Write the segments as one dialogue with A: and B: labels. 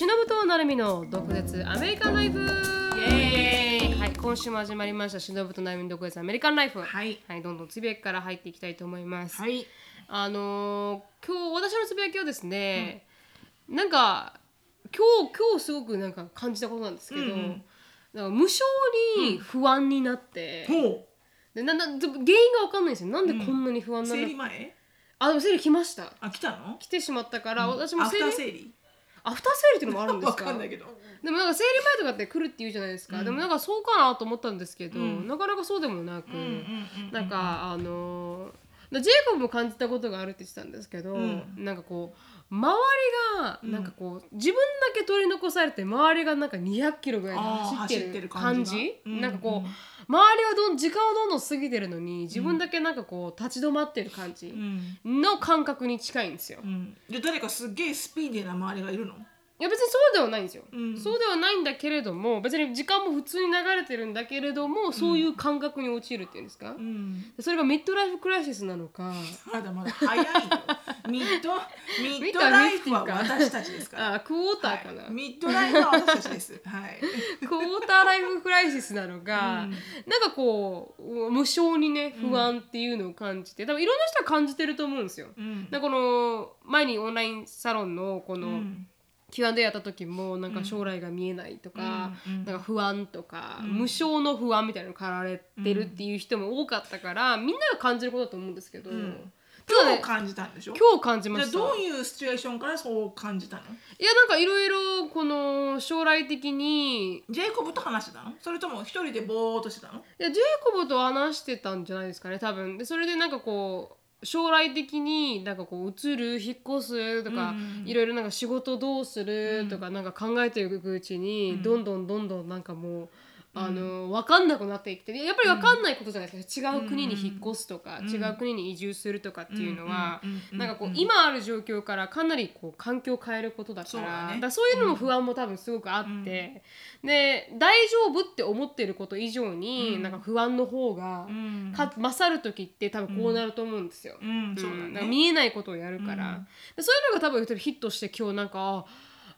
A: しのぶとなるみの独舌アメリカンライフ。はい今週も始まりました。しのぶとなるみの独舌アメリカンライフ。
B: はい。
A: はいどんどんつぶやきから入っていきたいと思います、
B: はい。
A: あのー今日私のつぶやきはですね、なんか今日今日すごくなんか感じたことなんですけど、
B: うんうん。
A: なんか無性に不安になって、
B: ほ
A: でなな原因が分かんないんですよ。なんでこんなに不安
B: う。
A: なの、
B: 生理前？
A: あでも生理来ました。
B: あ来たの？
A: 来てしまったから、私も
B: アフ
A: 生理
B: ター生理？
A: アフター生理っていうのもあるんです
B: わ
A: か
B: かんないけど。
A: でもなんか生理前とかって来るって言うじゃないですか、でもなんかそうかなと思ったんですけど、
B: うん。
A: なかなかそうでもなく、
B: うんうんうん。
A: なんかあのージェイコブも感じたことがあるって言ってたんですけど、
B: うん。
A: なんかこう周りがなんかこう、自分だけ取り残されて周りがなんか200キロぐらい走ってる
B: る感
A: 感じなんかこう、
B: うん
A: 周りはどん時間はどんどん過ぎてるのに自分だけなんかこう立ち止まってる感じ
B: うん
A: の感覚に近いんですよ。
B: うん。で誰かすっげえスピーディーな周りがいるの？
A: いや別にそうではないんですよ、
B: うん
A: そうではないんだけれども別に時間も普通に流れてるんだけれどもそういう感覚に陥るっていうんですか、
B: うん。
A: それがミッドライフクライシスなのか
B: まだまだ早いよ。ミッド ミッドライフは私たちですから。
A: あクォーターかな、
B: はいミッドライフは私たちです。はい。
A: クォーターライフクライシスなのか、
B: うん
A: なんかこう無性にね不安っていうのを感じて多分いろんな人は感じてると思うんですよ。
B: うん。
A: この前にオンラインサロンのこの、
B: うん。
A: Q&A やった時もなんか将来が見えないとか、なんか不安とか、
B: うん。
A: 無償の不安みたいなのかられてるっていう人も多かったから、みんなが感じることだと思うんですけど、
B: 今日感じたんでしょ？
A: 今日感じま
B: じゃあ
A: した
B: どういうシチュエーションからそう感じたの？
A: いやなんかいろいろこの将来的に
B: ジェイコブと話してたの？それとも一人でぼーっとしてたの？
A: いやジェイコブと話してたんじゃないですかね多分。でそれでなんかこう将来的になんかこう移る引っ越すとか、
B: うん
A: いろいろなんか仕事どうするとかなんか考えていくうちに、どんどんどんどんなんかもう。あの分かんなくなっていってやっぱり分かんないことじゃないですか、違う国に引っ越すとか、違う国に移住するとかっていうのは、
B: う
A: なんかこう今ある状況からかなりこう環境を変えることだから
B: そう
A: そういうのも不安も多分すごくあって、で大丈夫って思ってること以上に、なんか不安の方が、
B: うん。
A: か勝る時って多分こうなると思うんですよ。見えないことをやるから、でそういうのが多分ヒットして今日なんかあ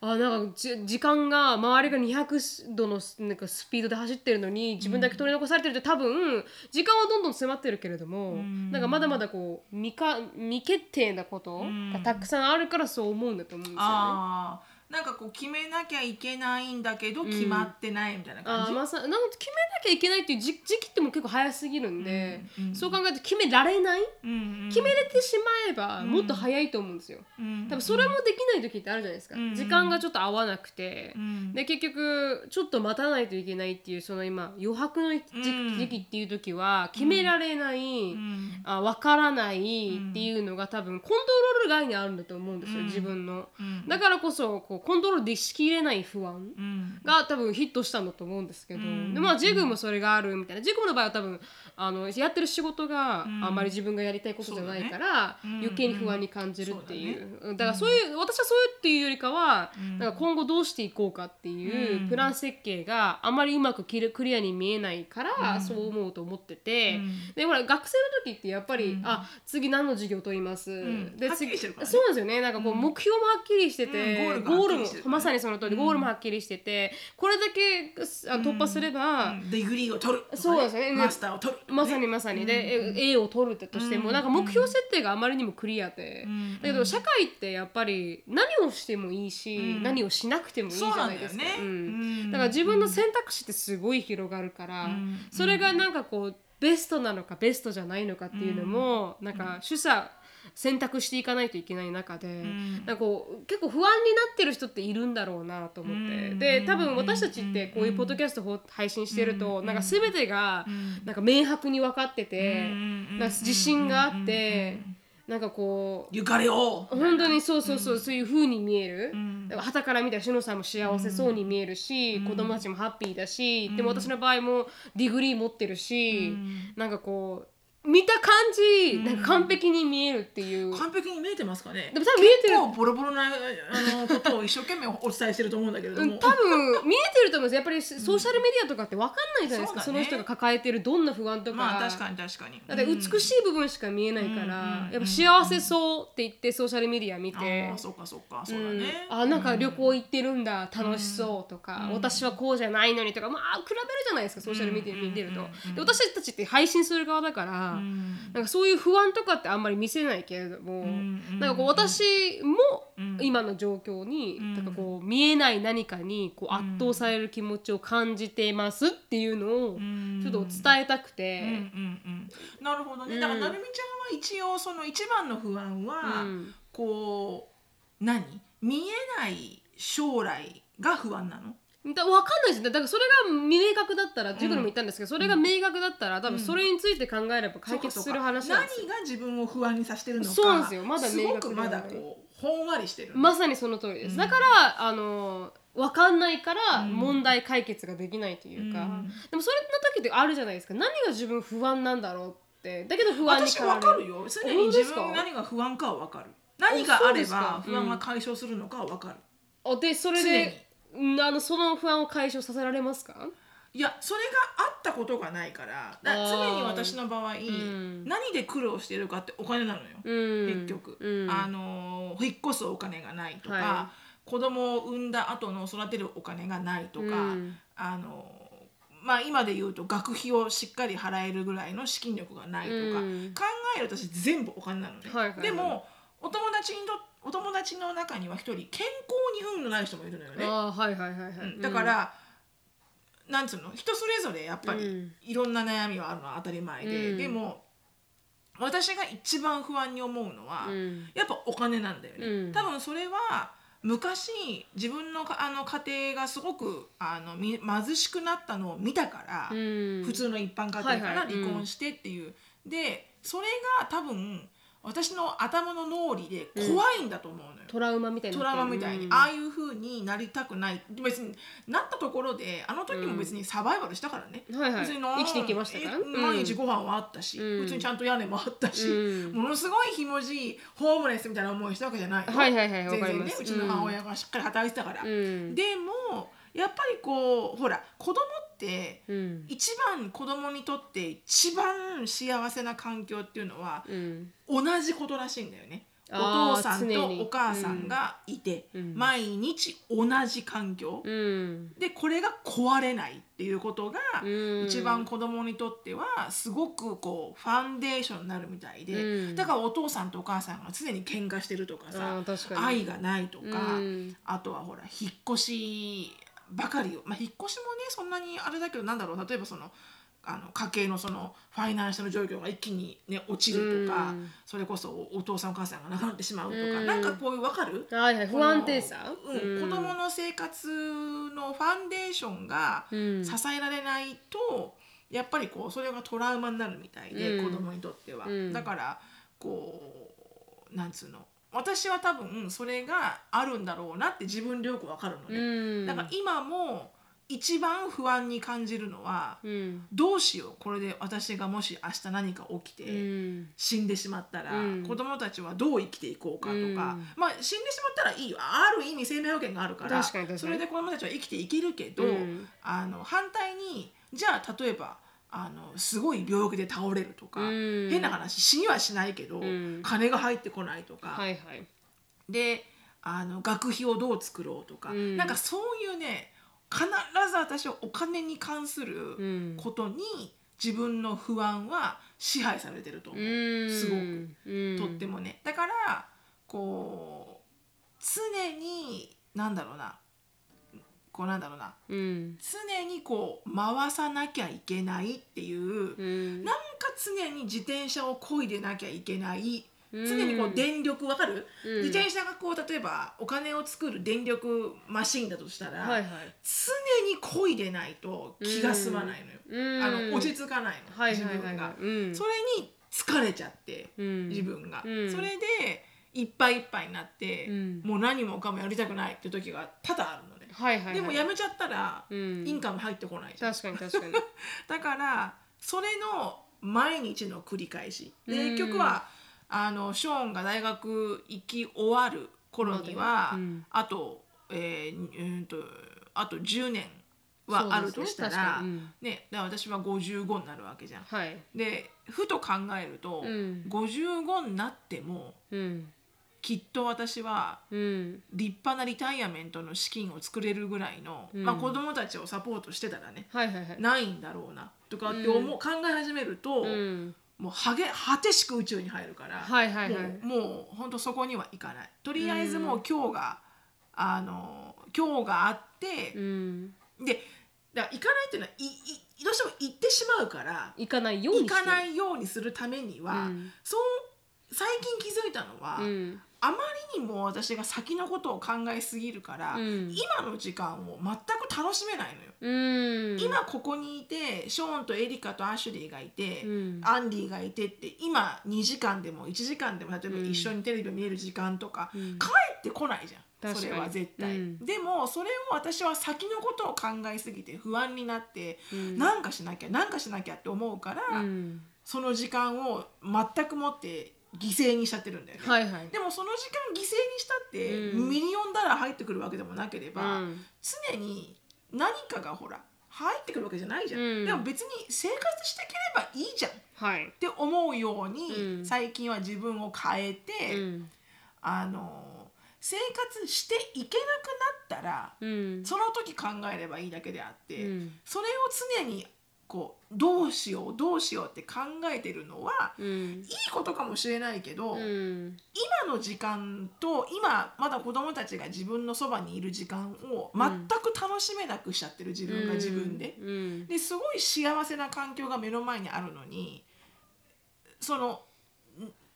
A: あなんかじ時間が周りが200度のなんかスピードで走ってるのに自分だけ取り残されてるって多分時間はどんどん迫ってるけれども、
B: ん。
A: なんかまだまだこう未か未決定なことがたくさんあるからそう思うんだと思うんですよね。
B: ああなんかこう決めなきゃいけないんだけど決まってないみたいな
A: あ
B: 感じ、
A: ーまあさなんか決めなきゃいけないっていう時時期っても結構早すぎるんで、
B: うんうん
A: そう考えると決められない、
B: うんうん。
A: 決めれてしまえばもっと早いと思うんですよ。
B: うん。
A: 多分それもできない時ってあるじゃないですか、
B: うん
A: 時間がちょっと合わなくて、
B: うん。
A: で結局ちょっと待たないといけないっていうその今余白の時,、期っていう時は決められない、
B: うん。
A: あ分からないっていうのが多分コントロール外にあるんだと思うんですよ、
B: うん。
A: 自分の。
B: うん。
A: だからこそこうコントロールでしきれない不安
B: うん。
A: が多分ヒットしたんだと思うんですけど、
B: うん。
A: でまあジェグもそれがあるみたいな。ジェグの場合は多分あのやってる仕事があ
B: ん。
A: んまり自分がやりたいことじゃないから、
B: そうだね。
A: 余計に不安に感じるっていう,、
B: うん。
A: うん。だからそういう私はそういうっていうよりかは、
B: うん。
A: なんか今後どうしていこうかっていう
B: うん。
A: プラン設計があまりうまくクリアに見えないから、そう思うと思ってて、
B: うん。
A: でほら学生の時ってやっぱり、
B: うん。
A: あ次何の授業取ります、
B: ん。
A: で次
B: ね。
A: そうなんですよね。なんかこう目標もはっきりしてて、
B: うん。ゴールがはっきりしてるからね
A: もまさにその通りゴールもはっきりしてて、これだけあ突破すれば、
B: うん。 degree を取る。
A: そうですね。
B: マスターを取る
A: まさにまさに。で、え A を取るとしても、
B: うん。
A: なんか目標設定があまりにもクリアで、
B: うん。
A: だけど社会ってやっぱり何をしてもいいし、
B: うん。
A: 何をしなくてもいいじゃないですか。
B: だ
A: から自分の選択肢ってすごい広がるから、
B: うん。
A: それがなんかこうベストなのかベストじゃないのかっていうのも、なんか取捨選択していかないといけない中で、
B: ん。
A: なんかこう結構不安になってる人っているんだろうなと思って、
B: うん。
A: で多分私たちってこういうポッドキャストを配信してると、なんか全てがなんか明白に分かってて、
B: うん。
A: なんか自信があって、なんかこう
B: ゆかれを
A: 本当にそうそうそう、そういう風に見える、
B: ん。
A: だから傍から見たらしのさんも幸せそうに見えるし、子供たちもハッピーだし、でも私の場合も degree 持ってるし、なんかこう見た感じ、
B: うん。
A: なんか完璧に見えるっていう。
B: 完璧に見えてますかね。
A: でも多分見えてる。
B: 結構ボロボロなあのことを一生懸命お伝えしてると思うんだけれども、
A: うん、多分見えてると思うんですやっぱりソーシャルメディアとかって分かんないじゃないですか、
B: そね。
A: その人が抱えてるどんな不安とか、
B: まあ確かに確かに。
A: だって美しい部分しか見えないから、
B: うん
A: やっぱ幸せそうって言ってソーシャルメディア見て、
B: ああそうかそうか。そうだね、
A: うん。あなんか旅行行ってるんだ、楽しそうとか、
B: うん
A: 私はこうじゃないのにとか。まあ比べるじゃないですかソーシャルメディア見てると、
B: うん。
A: で私たちって配信する側だから、
B: うん。
A: なんかそういう不安とかってあんまり見せないけれども、
B: ん
A: なんかこう私も
B: うん
A: 今の状況に、
B: ん。
A: なんかこう見えない何かにこう圧倒される気持ちを感じてますっていうのを
B: ん。
A: ちょっと伝えたくて、
B: なるほどね、
A: うん。
B: だからなるみちゃんは一応その一番の不安は、
A: うん。
B: こう何？見えない将来が不安なの？
A: だ分かんないですねだからそれが明確だったら塾にも言ったんですけど、それが明確だったら多分それについて考えれば解決する話なんですよ。
B: 何が自分を不安にさせてるのか
A: そうなんですよ。まだ
B: す
A: 明確
B: まだこうほんわりしてる
A: まさにその通りで。す、だからあの分かんないから問題解決ができないというか、
B: うん。
A: でもそれの時ってあるじゃないですか。何が自分不安なんだろうって。だけど不安に
B: 私
A: 駆られ
B: わかるよ。常に自
A: 本当ですか？
B: 分何が不安かはわかる。何があれば
A: か。
B: 不安が解消するのかはわかる、
A: あでそれでうんあのその不安を解消させられますか？
B: いやそれがあったことがないからだから常に私の場合、
A: ん。
B: 何で苦労してるかってお金なのよ、
A: うん。
B: 結局、
A: うん。
B: あの引っ越すお金がないとか、
A: は
B: 子供を産んだ後の育てるお金がないとか、
A: うん。
B: あのまあ今で言うと学費をしっかり払えるぐらいの資金力がないとか、
A: うん。
B: 考えると私全部お金なのね、
A: はいはいはい。
B: でもお友達にとお友達の中には一人健康に運のない人もいるのよね、
A: あーはいはいはいはい、
B: うん。だから、なんつうの人それぞれやっぱり
A: うん。
B: いろんな悩みはあるのは当たり前で、
A: うん。
B: でも私が一番不安に思うのは、
A: うん。
B: やっぱお金なんだよね、
A: うん。
B: 多分それは昔自分のかあの家庭がすごくあのみ貧しくなったのを見たから、
A: うん。
B: 普通の一般家庭か
A: はい
B: ら
A: はい
B: 離婚してっていう、でそれが多分私の頭の脳裏で怖いんだと思うのよ、
A: トラウマみたいに
B: トラウマみたいに、
A: うん。
B: ああいう風になりたくない。別になったところであの時も別にサバイバルしたからね、
A: はいはい。
B: 別にな
A: 生きていきましたから。
B: え毎日ご飯はあったし、
A: うん。
B: 普通にちゃんと屋根もあったし、
A: うん。
B: ものすごいひもじいホームレスみたいな思いしたわけじゃない。よ
A: はいはいはいわ
B: 全然ねうちの母親がしっかり働いてたから、
A: うん。
B: でもやっぱりこうほら子供
A: うん。
B: 一番子供にとって一番幸せな環境っていうのは
A: うん。
B: 同じことらしいんだよね。お父さんとお母さんがいて、
A: うん。
B: 毎日同じ環境、
A: うん。
B: でこれが壊れないっていうことが、
A: うん。
B: 一番子供にとってはすごくこうファンデーションになるみたいで、
A: うん。
B: だからお父さんとお母さんが常に喧嘩してるとか
A: あ
B: さ愛がないとか、
A: うん
B: あとはほら引っ越しばかりを、まあ、引っ越しもねそんなにあれだけどなんだろう。例えばそのあの家計のそのファイナンシャル状況が一気に、ね、落ちるとか、
A: うん。
B: それこそお父さんお母さんが亡くなってしまうとか、
A: うん。
B: なんかこういう分かる？
A: はいはい。不安定さ？
B: うん。子供の生活のファンデーションが
A: うん。
B: 支えられないと、やっぱりこうそれがトラウマになるみたいで、
A: うん。
B: 子供にとっては、
A: うん。
B: だからこうなんつうの？私は多分それがあるんだろうなって自分でよくわかるの
A: う
B: ね、
A: ん。
B: だから今も一番不安に感じるのは、
A: うん。
B: どうしようこれで私がもし明日何か起きて、
A: うん。
B: 死んでしまったら、
A: うん。
B: 子供たちはどう生きていこうかとか、
A: うん。
B: まあ死んでしまったらいいよ。ある意味生命保険があるからそれで子供たちは生きていけるけど、
A: うん
B: あの反対にじゃあ例えばあのすごい病気で倒れるとか、
A: うん。
B: 変な話死にはしないけど、
A: ん。
B: 金が入ってこないとか、
A: はいはい。
B: であの学費をどう作ろうとか、
A: うん。
B: なんかそういうね必ず私はお金に関す
A: う
B: る
A: ん。
B: ことに自分の不安は支配されてると思う。
A: うん。
B: すごく。
A: うん。
B: とってもね。だからこう常になんだろうなこうなんだろうな。
A: うん。
B: 常にこう回さなきゃいけないっていう、
A: うん。
B: なんか常に自転車を漕いでなきゃいけない。
A: うん。
B: 常にこう電力わかる、
A: うん。
B: 自転車がこう例えばお金を作る電力マシンだとしたら、
A: はいはい。
B: 常に漕いでないと気が済まないのよ、
A: うん。
B: あの落ち着かないの、
A: はい
B: 自分が
A: はいはい。はい。うん。
B: それに疲れちゃって、
A: うん。
B: 自分が、
A: うん。
B: それでいっぱいいっぱいになって、
A: うん。
B: もう何もかもやりたくないって時が多々あるの。ね、
A: はいはいはい。
B: でもやめちゃったら、
A: うん。
B: インカム入ってこないじゃん。
A: 確かに確かに。
B: だからそれの毎日の繰り返し。で
A: うん。
B: 結局はあのショーンが大学行き終わる頃には、
A: うん。
B: あと,、えーうんとあと10年はあるとしたら
A: かに。うん。
B: ね私は55になるわけじゃん。
A: はい。
B: でふと考えると、
A: うん。
B: 55になっても
A: うん
B: きっと私は
A: うん。
B: 立派なリタイアメントの資金を作れるぐらいの、
A: うん。
B: まあ、子供たちをサポートしてたらね
A: はいはいはい。
B: ないんだろうなとかって思う、
A: うん
B: 考え始めると、
A: うん。
B: もうはげ果てしく宇宙に入るから、
A: はいはいはい。
B: もうもう本当そこには行かない。とりあえずもう今日が、あの今日があって
A: う、ん。
B: でだ行かないっていうのはいいどうしても行ってしまうから
A: 行かないように
B: 行かないいようにするためには、
A: うん。
B: そう最近気づいたのは、
A: うん
B: あまりにも私が先のことを考えすぎるから、
A: うん。
B: 今の時間を全く楽しめないのよ。
A: うん。
B: 今ここにいてショーンとエリカとアシュリーがいて、
A: うん。
B: アンディがいてって今2時間でも1時間でも例えば
A: うん。
B: 一緒にテレビを見れる時間とか、
A: うん。
B: 帰ってこないじゃん。それは絶対、
A: うん。
B: でもそれを私は先のことを考えすぎて不安になって、
A: うん。
B: なんかしなきゃなんかしなきゃって思うから、
A: うん。
B: その時間を全くもって犠牲にしちゃってるんだよね。
A: はいはい。
B: でもその時間犠牲にしたって、
A: うん。
B: ミリオンダラー入ってくるわけでもなければ、
A: うん。
B: 常に何かがほら入ってくるわけじゃないじゃん、
A: うん。
B: でも別に生活していければいいじゃん。っ
A: はい。
B: て思うように、
A: うん。
B: 最近は自分を変えて、
A: うん。
B: あの生活していけなくなったら
A: うん。
B: その時考えればいいだけであって、
A: うん。
B: それを常にこうどうしようどうしようって考えてるのは、
A: うん。
B: いいことかもしれないけど、
A: うん。
B: 今の時間と今まだ子供たちが自分のそばにいる時間を全く楽しめなくしちゃってる自分が自分で。
A: うん。
B: ですごい幸せな環境が目の前にあるのにそのん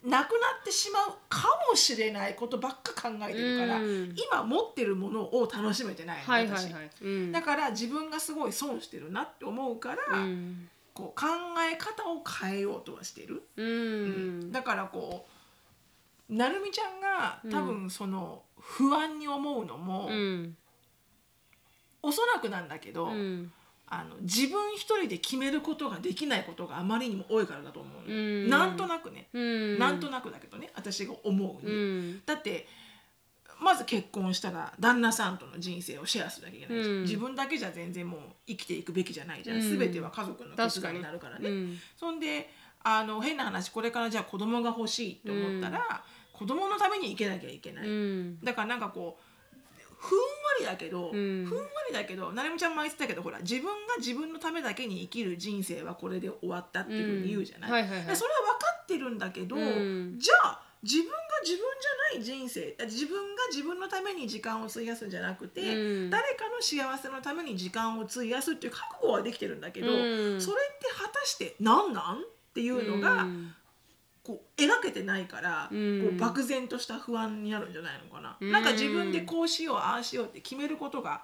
B: なくなってしまうかもしれないことばっか考えてるから、
A: うん。
B: 今持ってるものを楽しめてないの、私
A: はいはいはい。うん。
B: だから自分がすごい損してるなって思うから、
A: うん。
B: こう考え方を変えようとはしてる。
A: うん。
B: だからこうなるみちゃんが多分その不安に思うのも、
A: うん。
B: おそらくなんだけど、
A: うん
B: あの自分一人で決めることができないことがあまりにも多いからだと思うの、
A: うん。
B: なんとなくね、
A: うん。
B: なんとなくだけどね私が思うに、
A: うん。
B: だってまず結婚したら旦那さんとの人生をシェアするなきゃいけないし、
A: うん。
B: 自分だけじゃ全然もう生きていくべきじゃないじゃん、
A: うん。
B: 全ては家族の決断
A: に
B: になるからね。
A: うん。
B: そんであの変な話これからじゃあ子供が欲しいって思ったら、子供のために生けなきゃいけない、
A: うん。
B: だからなんかこうふんわりだけど、
A: ん。
B: ふんわりだけどなるみちゃんも言ってたけどほら自分が自分のためだけに生きる人生はこれで終わったっていうふうに言うじゃない、
A: うんはいはいはい。
B: でそれは分かってるんだけど、
A: うん。
B: じゃあ自分が自分じゃない人生自分が自分のために時間を費やすんじゃなくて、
A: うん。
B: 誰かの幸せのために時間を費やすっていう覚悟はできてるんだけど、
A: うん。
B: それって果たして何なん？っていうのが、
A: うん
B: こう描けてないから、
A: うん。
B: こう漠然とした不安になるんじゃないのかな、
A: うん。
B: なんか自分でこうしようああしようって決めることが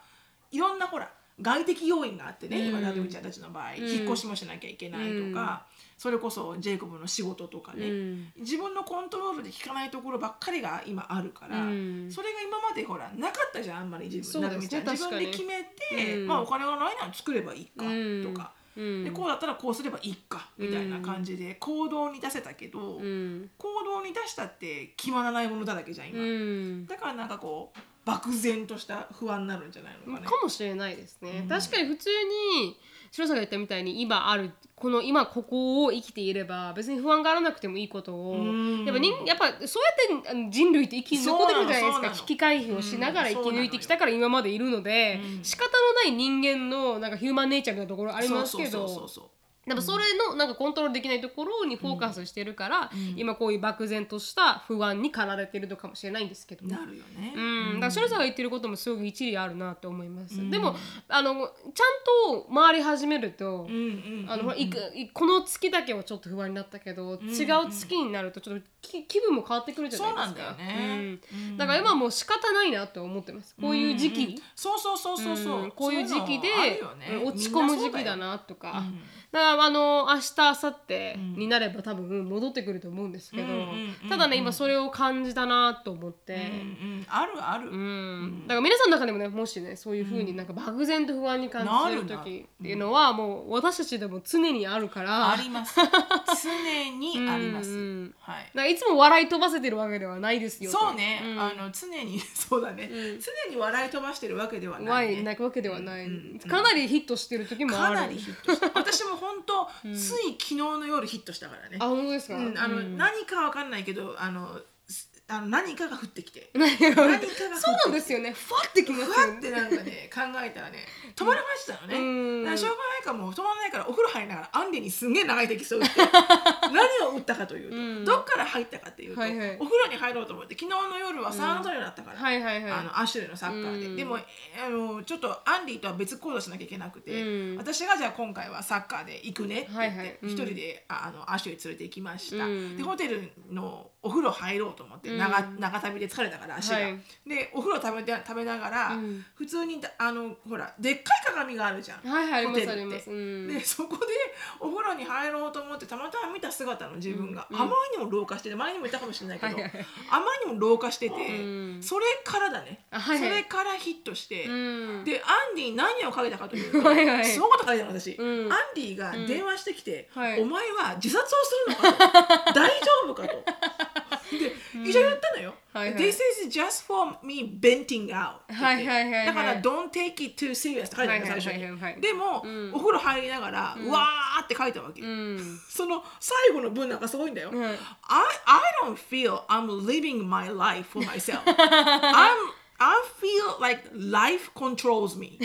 B: いろんなほら外的要因があってね、
A: うん。
B: 今なるみちゃんたちの場合、
A: うん。
B: 引っ越しもしなきゃいけないとか、それこそジェイコブの仕事とかね、
A: うん。
B: 自分のコントロールで効かないところばっかりが今あるから、
A: うん。
B: それが今までほらなかったじゃんあんまり自分
A: ね
B: 自分で決めて、
A: うん。
B: まあお金がないなら作ればいいか
A: うん。
B: とか。
A: うん。
B: でこうだったらこうすればいいかみたいな感じで行動に出せたけど、
A: うん。
B: 行動に出したって決まらないものだらけじゃん今、
A: うん。
B: だからなんかこう漠然とした不安になるんじゃないのかね。
A: かもしれないですね、
B: うん。
A: 確かに普通に白さんが言ったみたいに今あるこの今ここを生きていれば別に不安があらなくてもいいことを
B: うん。
A: やっぱ人やっぱそうやって人類って生き残ってるじゃないですか。危機回避をしながら生き抜いてきたから今までいるので、
B: うん。
A: 仕方のない人間のなんかヒューマンネイチャーみたいなところありますけど
B: そうそうそうそう
A: でもそれのなんかコントロールできないところにフォーカスしてるから、
B: うん。
A: 今こういう漠然とした不安に駆られてるのかもしれないんですけど
B: なるよね、
A: うん、だから白さんが言ってることもすごく一理あるなと思います、
B: うん。
A: でもあのちゃんと回り始めると、この月だけはちょっと不安になったけど、
B: ん
A: 違う月になるとちょっとき気分も変わってくるじゃないですか。
B: そうなんだよね。
A: うん。
B: うん。
A: だから今はもう仕方ないなと思ってます。こういう時期、
B: んん。そうそうそうそうそう、
A: うん。こういう時期で
B: ね
A: うん落ち込む時期だなとか、だからあの明日明後日になれば多分戻ってくると思うんですけど、ただね今それを感じたなと思って。
B: あるある、
A: うん、だから皆さんの中でもねもしねそういうふうになんか漠然と不安に感じてる時っていうのはもう私たちでも常にあるから。
B: あります。常にあります、はい。
A: いつも笑い飛ばせてるわけではないですよと。
B: そうね、
A: ん。
B: あの常に そうだね、
A: うん。
B: 常に笑い飛ばしてるわけではな
A: はい
B: ね、
A: い。ないわけではない、かなりヒットしてる時もある。
B: かなりヒットした私も本当、つい昨日の夜ヒットしたからね。
A: あ本当ですか、
B: うん、あの、
A: うん。
B: 何かわかんないけどあのすあの 何かが降ってきて。
A: 何
B: かが降ってきて。
A: そうなんですよね。ふわってきます
B: ふわってなんかね。考えたらね。止まらましたのね、
A: うん。
B: だからしょうがないからもう止まらないからお風呂入りながらアンディにすんげえ長いテキストを打って。何を打ったかというと、
A: うん。
B: どっから入ったかっていうと、
A: はいはい。
B: お風呂に入ろうと思って昨日の夜はサンアントニオだったから、
A: はいはいはい。
B: あのアッシュレイのサッカーで、
A: うん。
B: でもあのちょっとアンディとは別行動しなきゃいけなくて、
A: うん。
B: 私がじゃあ今回はサッカーで行くねって言って、
A: はいはい。うん。
B: 一人でああのアッシュレイ連れて行きました、
A: うん。
B: でホテルのお風呂入ろうと思って長,、
A: うん。
B: 長旅で疲れたから足が、
A: はい。
B: でお風呂食べて食べながら、
A: うん。
B: 普通にあのほらでっかい鏡があるじゃん、
A: はいはいありま
B: ホテルって。
A: すあります、うん、
B: でそこでお風呂に入ろうと思ってたまたま見た姿の自分が、
A: うん。
B: あまりにも老化してて前にも言ったかもしれないけど、
A: はいはい。はい
B: あまりにも老化してて、
A: うん。
B: それからだね、
A: あはいはい。
B: それからヒットして、
A: うん。
B: でアンディに何をかけたかというと
A: はいはい。
B: すごいこと書いてたの私、
A: うん。
B: アンディが電話してきて、
A: はい。
B: お前は自殺をするのかと。大丈夫かと。
A: はいはい
B: This is just for me venting out。
A: はいはいはいはい
B: だから don't take it too serious って書いてある最初に。でも、
A: うん
B: お風呂入りながら、うわーって書いたわけ。
A: うん
B: その最後の文なんかすごいんだよ。
A: うん
B: I, I don't feel I'm living my life for myself. I'm, I feel like life controls me.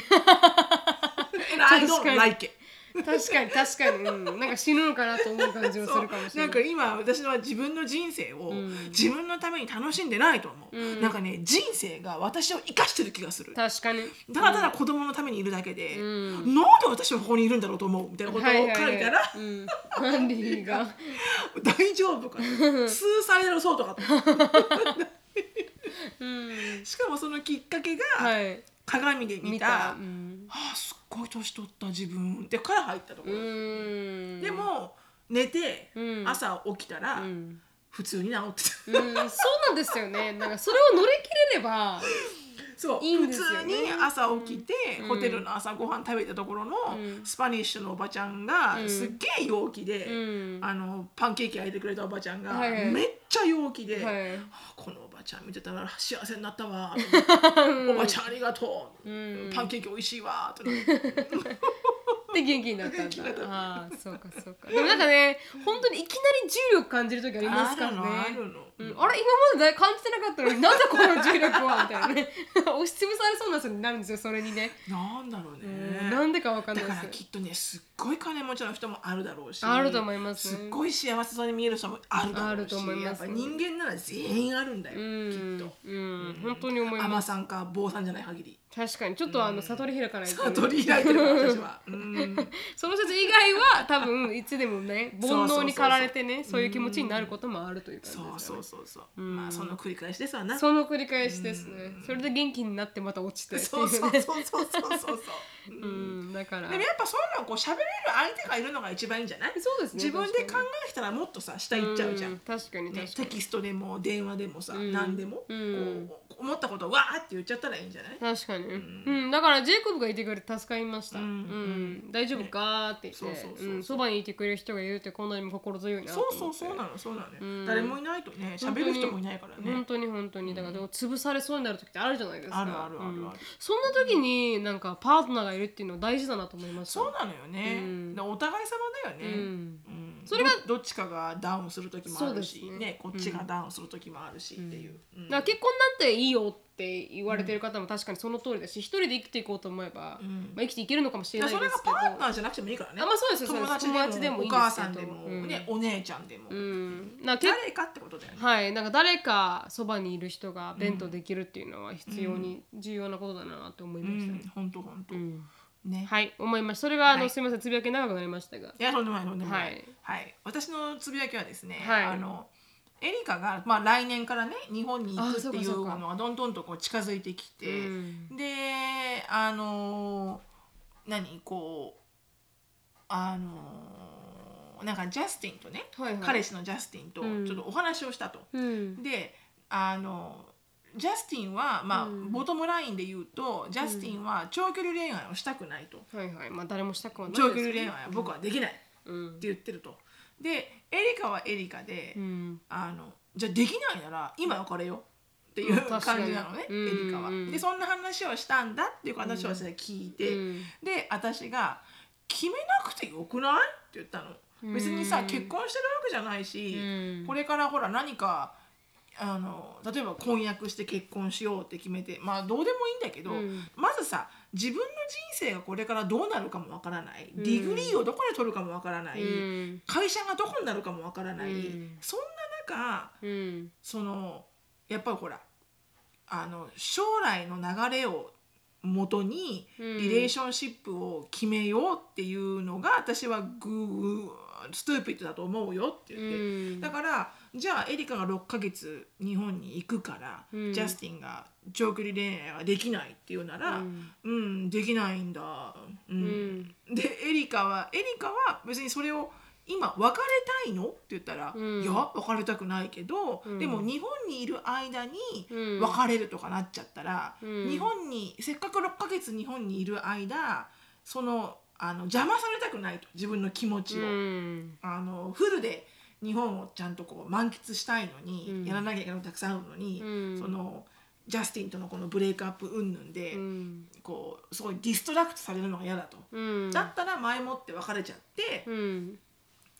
B: And I
A: 確
B: don't like it.
A: 確かに確かに、うん、なんか死ぬのかなと思う感じもするかもしれない。
B: なんか今私は自分の人生を自分のために楽しんでないと思う、
A: うん。
B: なんかね人生が私を生かしてる気がする。
A: 確かに。
B: ただただ子供のためにいるだけで、
A: ん。
B: なんで私はここにいるんだろうと思うみたいなことを書いたら、
A: うん、ハンディが？
B: 大丈夫かと数歳だろそうとか。と
A: うん。
B: しかもそのきっかけが、
A: はい
B: 鏡で見た
A: うん。
B: あすっごい年取った自分ってから入ったとこ
A: う
B: ろ、
A: ん。
B: でも寝て、
A: うん。
B: 朝起きたら、
A: うん。
B: 普通に治ってた、
A: うん、そうなんですよね。なんかそれを乗り切れれば
B: そう
A: いいんですよね。
B: 普通に朝起きて、
A: うん。
B: ホテルの朝ごはん食べたところの、
A: うん。
B: スパニッシュのおばちゃんが、
A: うん。
B: すっげえ陽気で、
A: うん。
B: あのパンケーキ焼いてくれたおばちゃんが、
A: はいはい。
B: めっちゃ陽気で、
A: はい。
B: あこのちゃん見てたら幸せになったわ。おばちゃんありがとう、
A: うん。
B: パンケーキ美味しいわ。って。な っ
A: 元気になったんだ。ああそうかそうか。でもなんかね本当にいきなり重力感じる時ありますからね。
B: ある
A: うん。あれ今まで感じてなかったのになんでこの重力はみたいなね 押しつぶされそうな人になるんですよそれにね、
B: なんだろうね、
A: うんなんでかわかんない
B: だからきっとねすっごい金持ちの人もあるだろうし。
A: あると思います。ね
B: すっごい幸せそうに見える人もあるだろうし。
A: あると思います。
B: やっぱ人間なら全員あるんだよ、
A: うん。
B: きっと。
A: うん。本当に思います。
B: 甘さんか坊さんじゃない限り
A: 確かにちょっとあの悟り開かないと。
B: 悟り開いてるわ私は、うん、
A: その説以外は多分いつでもね 煩悩に駆られてね
B: そそう
A: いう気持ちになることもあるという感じ
B: そう
A: ですよね
B: そうそうそう、
A: ん。
B: まあその繰り返しですわな。
A: その繰り返しですね。それで元気になってまた落ちてってい
B: そうそう
A: ね。
B: そうそうそうそうそう、
A: う
B: うん
A: んだから。
B: でもやっぱそういうのをこう喋れる相手がいるのが一番いいんじゃない？
A: そうですね
B: 自分で考えたらもっとさ下行っちゃうじゃん、
A: ん確かに
B: ね
A: 確、かに。
B: テキストでも電話でもさ、
A: うん。
B: 何でも、
A: うん。
B: こう思ったことをわーって言っちゃったらいいんじゃない？
A: 確かに、うん。だからジェイコブがいてくれて助かりました、う
B: うん。ん
A: 大丈夫かって言って。
B: そ
A: ばにいてくれる人がいるってこんなにも心強いなと
B: そうそうそうなのそうなの誰もいないとね喋る人もいないからね。
A: 本当に本当に。だからでも潰されそうになる時ってあるじゃないですか。
B: あるあるあるある
A: うん。そんな時になんかパートナーがいるっていうのは大事だなと思いました。
B: そうなのよね、お互い様だよね、
A: うん。
B: うん
A: それが
B: どどっちかがダウンする時もあるし、
A: ね。
B: ねこっちがダウンする時もあるしっていう、うん。
A: だから結婚なんていいよって言われてる方も確かにその通りだし一人で生きていこうと思えば、
B: うん。
A: まあ、生きていけるのかもしれないですけど。
B: がパートナーじゃなくてもいいからね。
A: あまあそうですよ
B: 友達でも
A: 友達でもいい
B: お
A: ですけど。
B: 母さんでも、
A: うん。
B: ね、お姉ちゃんでも、
A: うん。なん。か結
B: 誰かってことだよね、
A: はい、なんか誰かそばにいる人が弁当できるっていうのは必要に重要なことだなと思いましたね。
B: うん、ほんとほんと、
A: うん
B: ね。
A: はい、思いました。それがあの、
B: はい。
A: すみません、つぶやき長くなりましたが。
B: いやとんでもないとんでもない、
A: は
B: はい。い私のつぶやきはですね、
A: はい。
B: あのエリカが、まあ、来年からね日本に行く
A: あ
B: っていう
A: そうかそうか。
B: のがどんどんとこう近づいてきて、
A: うん。
B: であの何こうあのーなんかジャスティンとね、
A: はいはい。
B: 彼氏のジャスティンと
A: うん。
B: ちょっとお話をしたと。
A: うん。
B: であのジャスティンは、まあ
A: うん。
B: ボトムラインで言うとジャスティンは長距離恋愛をしたくないと。
A: はいはい。まあ誰もしたくはない
B: 長距離恋愛は僕はできないって
A: うん。
B: 言ってると。でエリカはエリカで、
A: うん。
B: あのじゃあできないなら今別れよっていう感じなのね、
A: うん
B: エリカは。
A: うん。
B: でそんな話をしたんだっていう話を聞いて、
A: うん。
B: で私が「決めなくてよくない?」って言ったの。別にさ
A: うん
B: 結婚してるわけじゃないし、
A: うん。
B: これからほら何かあの例えば婚約して結婚しようって決めてまあどうでもいいんだけど、
A: うん。
B: まずさ自分の人生がこれからどうなるかもわからない、
A: うん。
B: degree をどこで取るかもわからない、
A: うん。
B: 会社がどこになるかもわからない、
A: うん。
B: そんな中
A: うん。
B: そのやっぱりほらあの将来の流れを元に
A: うん。
B: relationship を決めようっていうのが私はグー stupid だと思うよって言って、
A: うん。
B: だからじゃあエリカが6ヶ月日本に行くから、
A: うん。
B: ジャスティンが長距離恋愛ができないっていうなら、
A: う
B: うんんできないんだ、うん。
A: うん。
B: でエリカはエリカは別にそれを今別れたいのって言ったら、
A: うん。
B: いや別れたくないけど、
A: うん。
B: でも日本にいる間に
A: うん。
B: 別れるとかなっちゃったら、
A: うん。
B: 日本にせっかく6ヶ月日本にいる間そのあの邪魔されたくないと自分の気持ちを、
A: うん。
B: あのフルで日本をちゃんとこう満喫したいのに、
A: うん。
B: やらなきゃいけないことたくさんあるのに、
A: うん。
B: そのジャスティンとのこの breakup 云々で、
A: うん。
B: こうすごい distract されるのが嫌だと。
A: うん。
B: だったら前もって別れちゃって、
A: うん。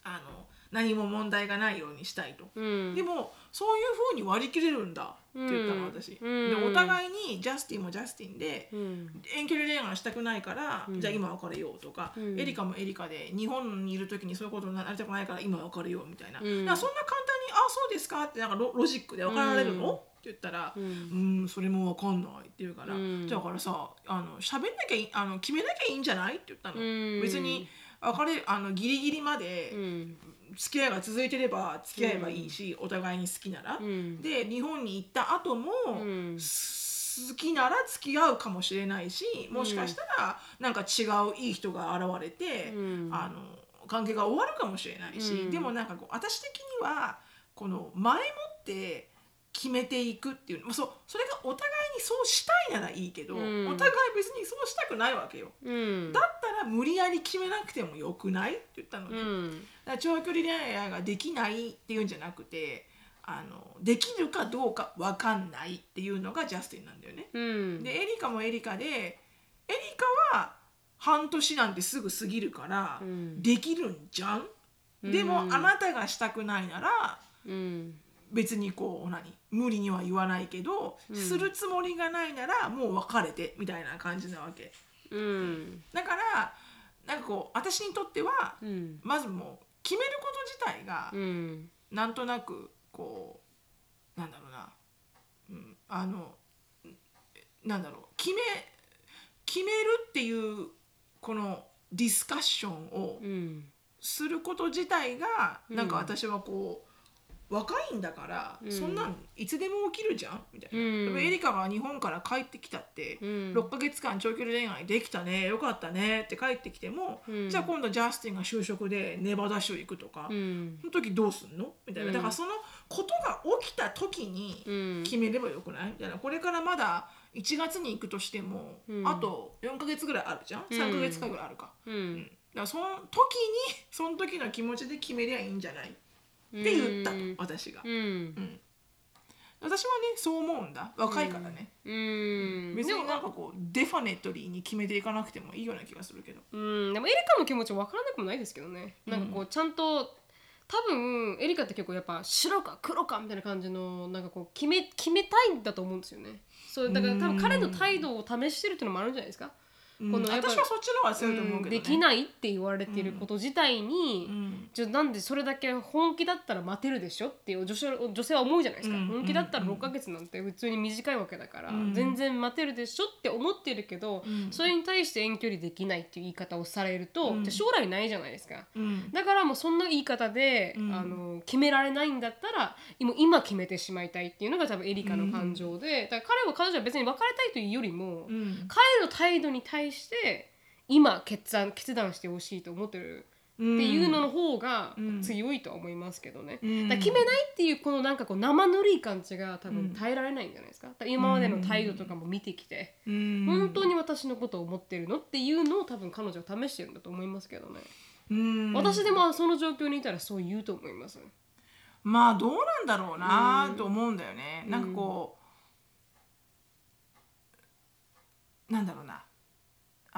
B: あの何も問題がないようにしたいと。
A: うん。
B: でもそういうふうに割り切れるんだって言ったの
A: うん。
B: 私、
A: うん。
B: でお互いにジャスティンもジャスティンで
A: うん。
B: 遠距離恋愛したくないから、
A: うん。
B: じゃあ今別れようとか、
A: うん。
B: エリカもエリカで日本にいる時にそういうことになりたくないから今別れようみたいな、
A: うん。
B: だからそんな簡単に「あそうですか」ってなんかロロジックで別れられるの、
A: うん。
B: って言ったら「
A: う
B: うんんそれも分かんない」って言うから、
A: うん。
B: じゃあだからさあの喋んなきゃいいあの決めなきゃいいんじゃない？って言ったの、
A: うん。
B: 別に別れあのギリギリまで、
A: うん
B: 付き合いが続いてれば付き合えばいいし、お互いに好きなら、
A: うん。
B: で日本に行った後も、好きなら付き合うかもしれないしもしかしたらなんか違ういい人が現れて、
A: うん。
B: あの関係が終わるかもしれないし、
A: うん。
B: でもなんかこう私的にはこの前もって決めていくっていうまあそうそれがお互いにそうしたいならいいけど、
A: うん。
B: お互い別にそうしたくないわけよ。
A: うん。
B: だったら無理やり決めなくてもよくない？って言ったのね。
A: うん
B: だから長距離恋愛ができないっていうんじゃなくてあのできるかどうか分かんないっていうのがジャスティンなんだよね。
A: うん
B: でエリカもエリカでエリカは半年なんてすぐ過ぎるから
A: うん
B: できるんじゃん？でも
A: うん
B: あなたがしたくないなら
A: うん
B: 別にこう何？無理には言わないけど、
A: うん
B: するつもりがないならもう別れてみたいな感じなわけ。
A: うん。
B: だからなんかこう私にとっては
A: うん。
B: まずもう決めること自体が
A: うん
B: なんとなくこうなんだろうな、うん、あのなんだろう。決め決めるっていうこのディスカッションを
A: うん。
B: すること自体が、
A: うん
B: なん。か私はこう若いんだから、
A: うん。
B: そんなんいつでも起きるじゃん？みたいな、
A: うん。
B: エリカが日本から帰ってきたって、
A: うん。
B: 6ヶ月間長距離恋愛できたねよかったねって帰ってきても、
A: うん。
B: じゃあ今度ジャスティンが就職でネバダ州行くとか、
A: うん。
B: その時どうすんの？みたいな、
A: うん。
B: だからそのことが起きた時に
A: うん。
B: 決めればよくない？みたいな。これからまだ1月に行くとしても、
A: うん。
B: あと4ヶ月ぐらいあるじゃん？3ヶ月かぐらいあるか、
A: う
B: うん
A: ん。
B: だからその時にその時の気持ちで決めりゃいいんじゃない？って言ったと、私が、
A: うん。
B: うん。私はねそう思うんだ。若いからね、
A: うん。
B: 別に
A: でも
B: なんかこうデファネットリーに決めていかなくてもいいような気がするけど。
A: うん。でもエリカの気持ち分からなくもないですけどね。なんかこうちゃんと多分エリカって結構やっぱ白か黒かみたいな感じのなんかこう決め決めたいんだと思うんですよね。そうだから多分彼の態度を試してるっていうのもあるんじゃないですか
B: うん。
A: このやっぱ
B: 私はそっちの方が強いと思うけどね、
A: できないって言われていること自体に、
B: うん。
A: じゃあなんでそれだけ本気だったら待てるでしょっていう女性女性は思うじゃないですか、
B: うん。
A: 本気だったら
B: うん。
A: 6ヶ月なんて普通に短いわけだから、
B: うん。
A: 全然待てるでしょって思ってるけど、
B: うん。
A: それに対して遠距離できないっていう言い方をされると、
B: うん。
A: じゃあ将来ないじゃないですか。
B: うん。
A: だからもうそんな言い方で、
B: うん。
A: あの決められないんだったら今今決めてしまいたいっていうのが多分エリカの感情で、だから彼は彼女は別に別れたいというよりも、
B: うん。
A: 彼の態度に対して今決断決断してほしいと思ってるっていうのの方が強いとは思いますけどね、
B: うん。
A: だ決めないっていうこのなんかこう生ぬるい感じが多分耐えられないんじゃないですか。今までの態度とかも見てきて、
B: うん。
A: 本当に私のことを思ってるのっていうのを多分彼女は試してるんだと思いますけどね、
B: うん。
A: 私でもその状況にいたらそう言うと思います。
B: まあどうなんだろうなと思うんだよね、なんかこうなんだろうな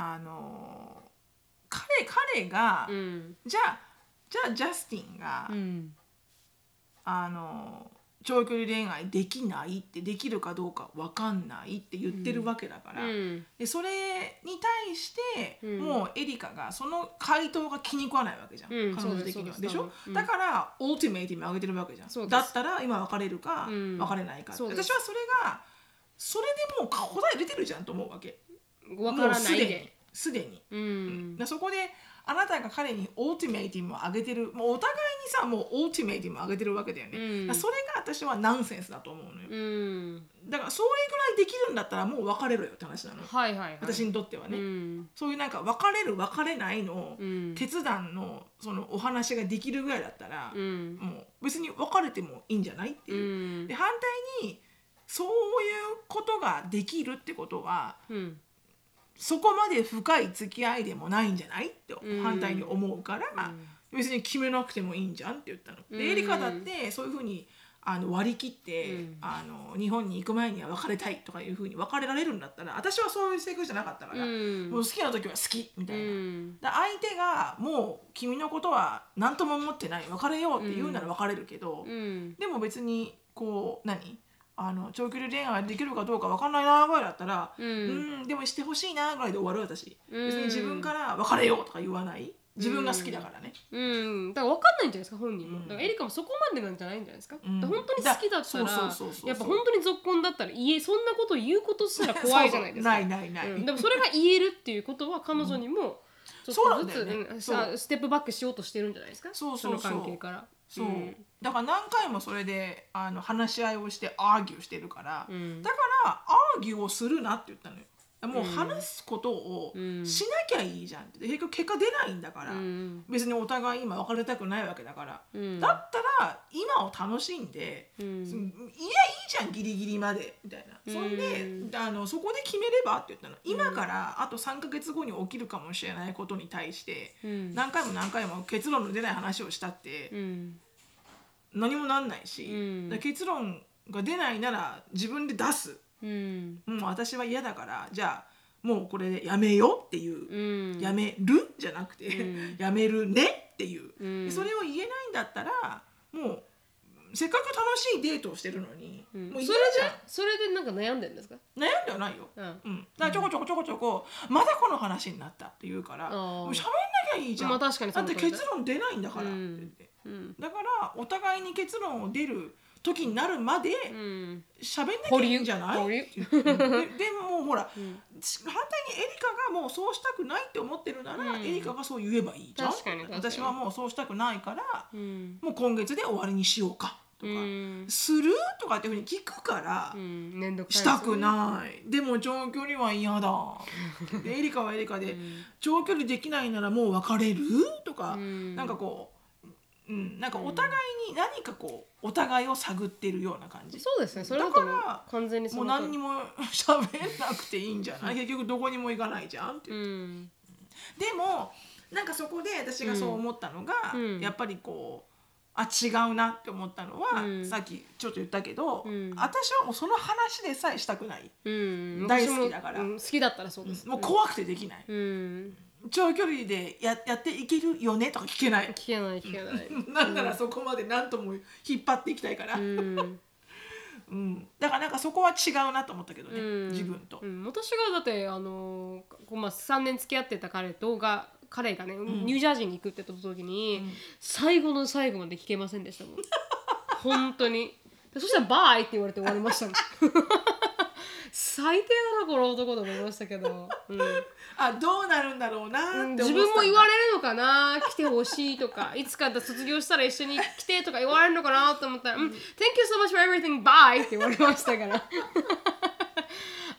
B: あの彼彼が、
A: うん。
B: じゃあじゃあジャスティンが、
A: うん。
B: あの長距離恋愛できないってできるかどうか分かんないって言ってるわけだから、
A: うん。
B: でそれに対して、
A: うん。
B: もうエリカがその回答が気に食わないわけじゃん、
A: うん
B: 彼女的には。
A: で
B: しょ、
A: うん。
B: だからオルティメイトに上げてるわけじゃん。だったら今別れるか、
A: うん。
B: 別れないかって。私はそれがそれでもう答え出てるじゃんと思うわけ
A: わからない
B: で。
A: す
B: でに、
A: うん。
B: でそこであなたが彼にオルティメイティも上げてる。もうお互いにさもうオルティメイティも上げてるわけだよね、
A: うん。
B: それが私はナンセンスだと思うのよ、
A: うん。
B: だからそれぐらいできるんだったらもう別れろよって話なの、
A: はいはいはい。
B: 私にとってはね、
A: うん。
B: そういうなんか別れる別れないの
A: うん。
B: 決断のそのお話ができるぐらいだったら、
A: うん。
B: もう別に別れてもいいんじゃないって
A: う。
B: いう、
A: ん。
B: で反対にそういうことができるってことは
A: うん
B: そこまで深い付き合いでもないんじゃないって
A: うん。
B: 反対に思うから、別に決めなくてもいいんじゃんって言ったの。
A: うん。
B: でエリカだってそういうふうにあの割り切って、
A: うん。
B: あの日本に行く前には別れたいとかいうふうに別れられるんだったら私はそういう性格じゃなかったから、
A: うん。
B: もう好きな時は好きみた
A: う
B: いな。
A: ん。
B: だ相手がもう君のことは何とも思ってない別れようって言うなら別れるけど、
A: うん。
B: でも別にこう何？あの長距離恋愛できるかどうか分かんないなぐらいだったら、
A: う
B: うんん、でもしてほしいなぐらいで終わる私、
A: うん。
B: 別に自分から別れようとか言わない。自分が好きだからね、
A: うん、だから分かんないんじゃないですか本人も、
B: うん。
A: だからエリカもそこまでなんじゃないんじゃないですか、
B: うん。
A: 本当に好きだったらやっぱ本当に続婚だったら言えそんなこと言うことすら怖いじゃないですか。
B: ないないない、
A: うん。でもそれが言えるっていうことは彼女にもち
B: うな
A: っとずつ、
B: ね。
A: ステップバックしようとしてるんじゃないですか？
B: そ
A: の関係から
B: そう、
A: ん。
B: だから何回もそれであの話し合いをしてアーギューしてるから、
A: うん。
B: だからアーギューをするなって言ったのよもう話すことを
A: うん
B: しなきゃいいじゃんって。結局結果出ないんだから、
A: うん。
B: 別にお互い今別れたくないわけだから、
A: うん。
B: だったら今を楽しんで、
A: うん。
B: いやいいじゃんギリギリまでみたいな。そんで、あのそこで決めればって言ったの。今からあと3ヶ月後に起きるかもしれないことに対して、
A: うん。
B: 何回も何回も結論の出ない話をしたって
A: うん。
B: 何もなんないし、結論が出ないなら自分で出す
A: うん。
B: もう私は嫌だからじゃあもうこれでやめようっていう、
A: うん。
B: やめる？じゃなくて、
A: うん。
B: やめるねっていう、
A: うん。
B: でそれを言えないんだったらもうせっかく楽しいデートをしてるのに、
A: うん。
B: もう嫌
A: それ
B: じゃ
A: それでなんか悩んでるんですか？
B: 悩んではないよ、
A: うん。
B: うん、だからちょこちょこちょこちょこまたこの話になったって言うからもう喋んなきゃいいじゃん、
A: まあ確かにそ
B: だって結論出ないんだからって
A: うん
B: 言って、
A: うん。
B: だからお互いに結論を出る時になるまで
A: うん。
B: 喋んなきゃいいんじゃない、
A: 保留？
B: って言ってででもほら、
A: ん。
B: 反対にエリカがもうそうしたくないって思ってるなら、
A: うん。
B: エリカがそう言えばいいじゃん？私はもうそうしたくないから、
A: うん。
B: もう今月で終わりにしようかとか、
A: うん。
B: するとかっていうふうに聞くから、したくない。でも長距離は嫌だ。でエリカはエリカで、長距離できないならもう別れる？とか、
A: うん。
B: なんかこう、うん、なんかお互いに何かこうお互いを探ってるような感じ。
A: そうですね。それだ
B: から
A: 完全に
B: もう何にも喋んなくていいんじゃない？結局どこにも行かないじゃんってって、
A: ん。
B: でもなんかそこで私がそう思ったのが、
A: うん。
B: やっぱりこうあ違うなって思ったのは、
A: うん。
B: さっきちょっと言ったけど、
A: うん。
B: 私はもうその話でさえしたくない、
A: うん。
B: 大好きだから。
A: 好きだったらそうです。
B: もう怖くてできない、
A: うん
B: 長距離でややっていけるよねとか聞けない、
A: 聞けない聞けない。
B: なんならそこまで何とも引っ張っていきたいから、
A: う
B: うん。
A: ん
B: だからなんかそこは違うなと思ったけどね、
A: うん。
B: 自分と。
A: う。ん。私がだってあのこうまあ3年付き合ってた彼とが彼がね、ニュージャージーに行くって言った時に、最後の最後まで聞けませんでしたもん。本当に。でそしたら「バイ!」って言われて終わりましたもん 最低だなこの男と思いましたけど、うん。
B: あどうなるんだろうなって
A: 自分も言われるのかな？来てほしいとか。いつか卒業したら一緒に来てとか言われるのかなと思ったら「うん。Thank you so much for everything. Bye」って言われましたから。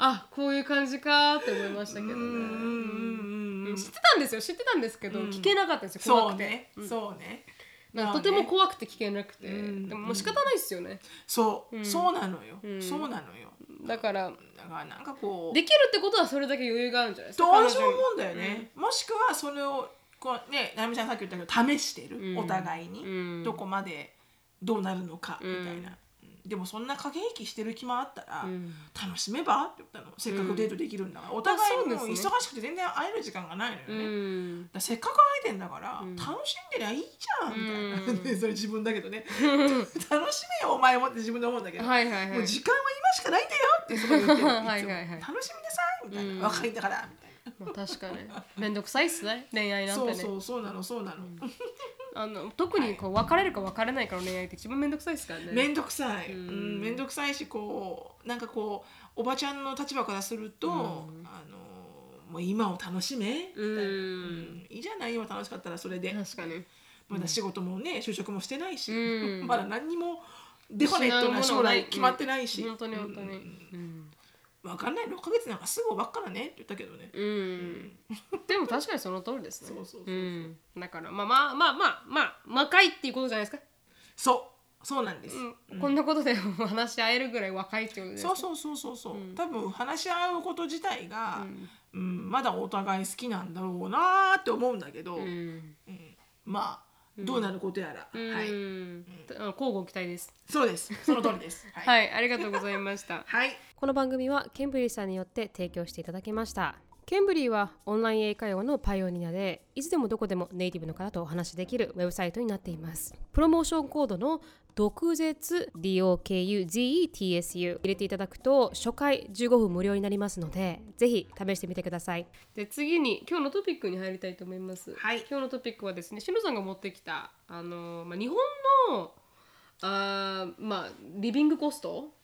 A: あこういう感じかって思いましたけどね。
B: うんうんうんうん
A: 知ってたんですよ。知ってたんですけど、聞けなかったんですよ。
B: そ
A: 怖くて。
B: うね、そうねまあね。
A: とても怖くて聞けなくて、
B: うん。
A: でももう仕方ないですよね。
B: そう、そうなのよ、そうなのよ。
A: だから
B: だからなんかこう。
A: できるってことはそれだけ余裕があるんじゃないですか
B: と私も
A: 彼女に。
B: 思うん。だよね、もしくはそれをこうねななみちゃんさっき言ったけど試してる、お互いに、
A: うん。
B: どこまでどうなるのかみ
A: うん
B: たいな、うんでもそんな駆け引きしてる暇あったら、
A: ん。
B: 楽しめばって言ったの。せっかくデートできるんだから、お互いも忙しくて全然会える時間がないのよ
A: う
B: ね、せっかく会えてんだから、楽しんでりゃいいじゃんみたいな、で それ自分だけどね。楽しめよお前もって自分で思うんだけど、
A: はいはいはい。
B: もう時間は今しかないんだよってそこで言ってる。
A: はいはいはい。
B: いつも。楽しみなさいみたいな、若いんだからみたいな。
A: まあ、確かに。面倒くさいっすね。恋愛なんてね。
B: そうそうそうなのそうなの、
A: あの特にこう別れるか別れないかの恋愛って一番面倒くさいですからね。
B: めんどくさい、うん、めんどくさいしこうなんかこうおばちゃんの立場からすると、あのもう今を楽しめ
A: うん。
B: うんいいじゃない今楽しかったらそれで。
A: 確かに。
B: まだ仕事もね就職もしてないし、
A: うん。
B: まだ何にもデファネットな将来決まってないし、
A: 本当に本当に。
B: うん。
A: うん、
B: 分かんない6ヶ月なんかすぐ終わっからね？って言ったけどね、
A: うん。でも確かにその通りですね。
B: そうそうそうそう。ん。
A: だからまあまあまあまあまあ若いっていうことじゃないですか、
B: そうそうなんです、
A: うんこんなことでも話し合えるぐらい若いってことです
B: そうそうそうそうそう、多分話し合うこと自体が、うんまだお互い好きなんだろうなーって思うんだけど、
A: うん
B: まあどうなることやら、はい
A: うんあ交互期待です
B: そうですその通りですはい、
A: はいありがとうございました
B: はい
A: この番組はケンブリーさんによって提供していただきました。ケンブリーはオンライン英会話のパイオニアでいつでもどこでもネイティブの方とお話しできるウェブサイトになっています。プロモーションコードの毒舌 DOKUZETSU 入れていただくと初回15分無料になりますのでぜひ試してみてください。で次に今日のトピックに入りたいと思います、
B: はい。
A: 今日のトピックはですねしのさんが持ってきたあの、まあ、日本のあーまあリビングコスト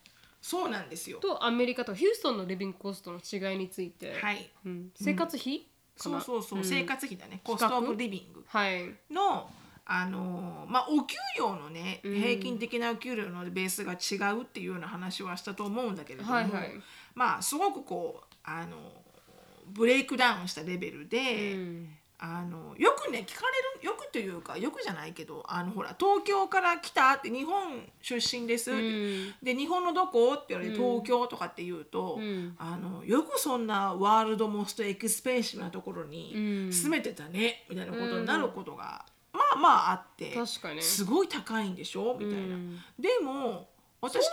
B: そうなんですよ。
A: とアメリカとヒューストンのリビングコストの違いについて、
B: はい。
A: うん、生活費、かな？
B: そうそうそう、
A: ん。
B: 生活費だね。コストオブリビング。
A: はい。
B: のあのーまあお給料のね、平均的なお給料のベースが違うっていうような話はしたと思うんだけれども、
A: はいはい。
B: まあすごくこうあのブレイクダウンしたレベルで、
A: うん
B: あのよくね聞かれるよくというかよくじゃないけどあのほら東京から来たって日本出身です、
A: ん。
B: で日本のどこって言われて東京とかって言うと、
A: ん。
B: あのよくそんなワールドモストエクスペンシブなところに
A: うん。
B: 住めてたね、みたいなことになることが、まあまああって
A: 確かに。
B: すごい高いんでしょ？みたいな。
A: うん。
B: でも私東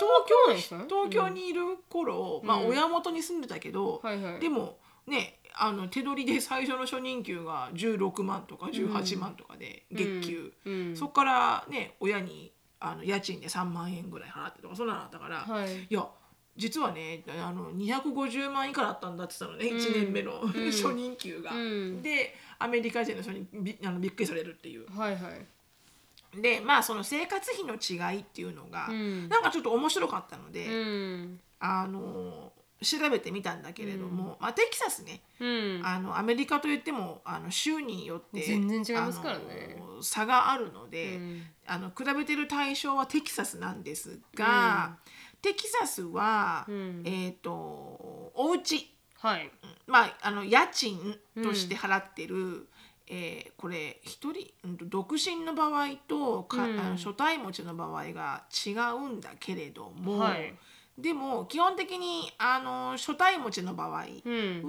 B: 京東京にいる頃、まあ親元に住んでたけど、
A: はいはい。
B: でもねあの手取りで最初の初任給が16万とか18万とかで月給、
A: うん。
B: そこからね親にあの家賃で3万円ぐらい払ってとかそんなのあったから、
A: はい。
B: や実はねあの250万以下だったんだって言ってたのね、1年目の、初任給が。
A: うん。
B: でアメリカ人の人にびあのびっくりされるっていう。
A: はいはい。
B: でまあその生活費の違いっていうのが、
A: ん。
B: なんかちょっと面白かったので、
A: うん。
B: あの調べてみたんだけれども、まあ、テキサスね、
A: うん。
B: あのアメリカといってもあの州によって
A: 全然違いますからね。
B: 差があるので、
A: うん。
B: あの比べてる対象はテキサスなんですが、テキサスは、
A: ん。
B: えっ、とお家。
A: はい。
B: まああの家賃として払ってる、えーこれ一人、独身の場合とか、
A: うん。
B: あの初対持ちの場合が違うんだけれども、
A: はい
B: でも基本的にあの初対持ちの場合は、
A: うん。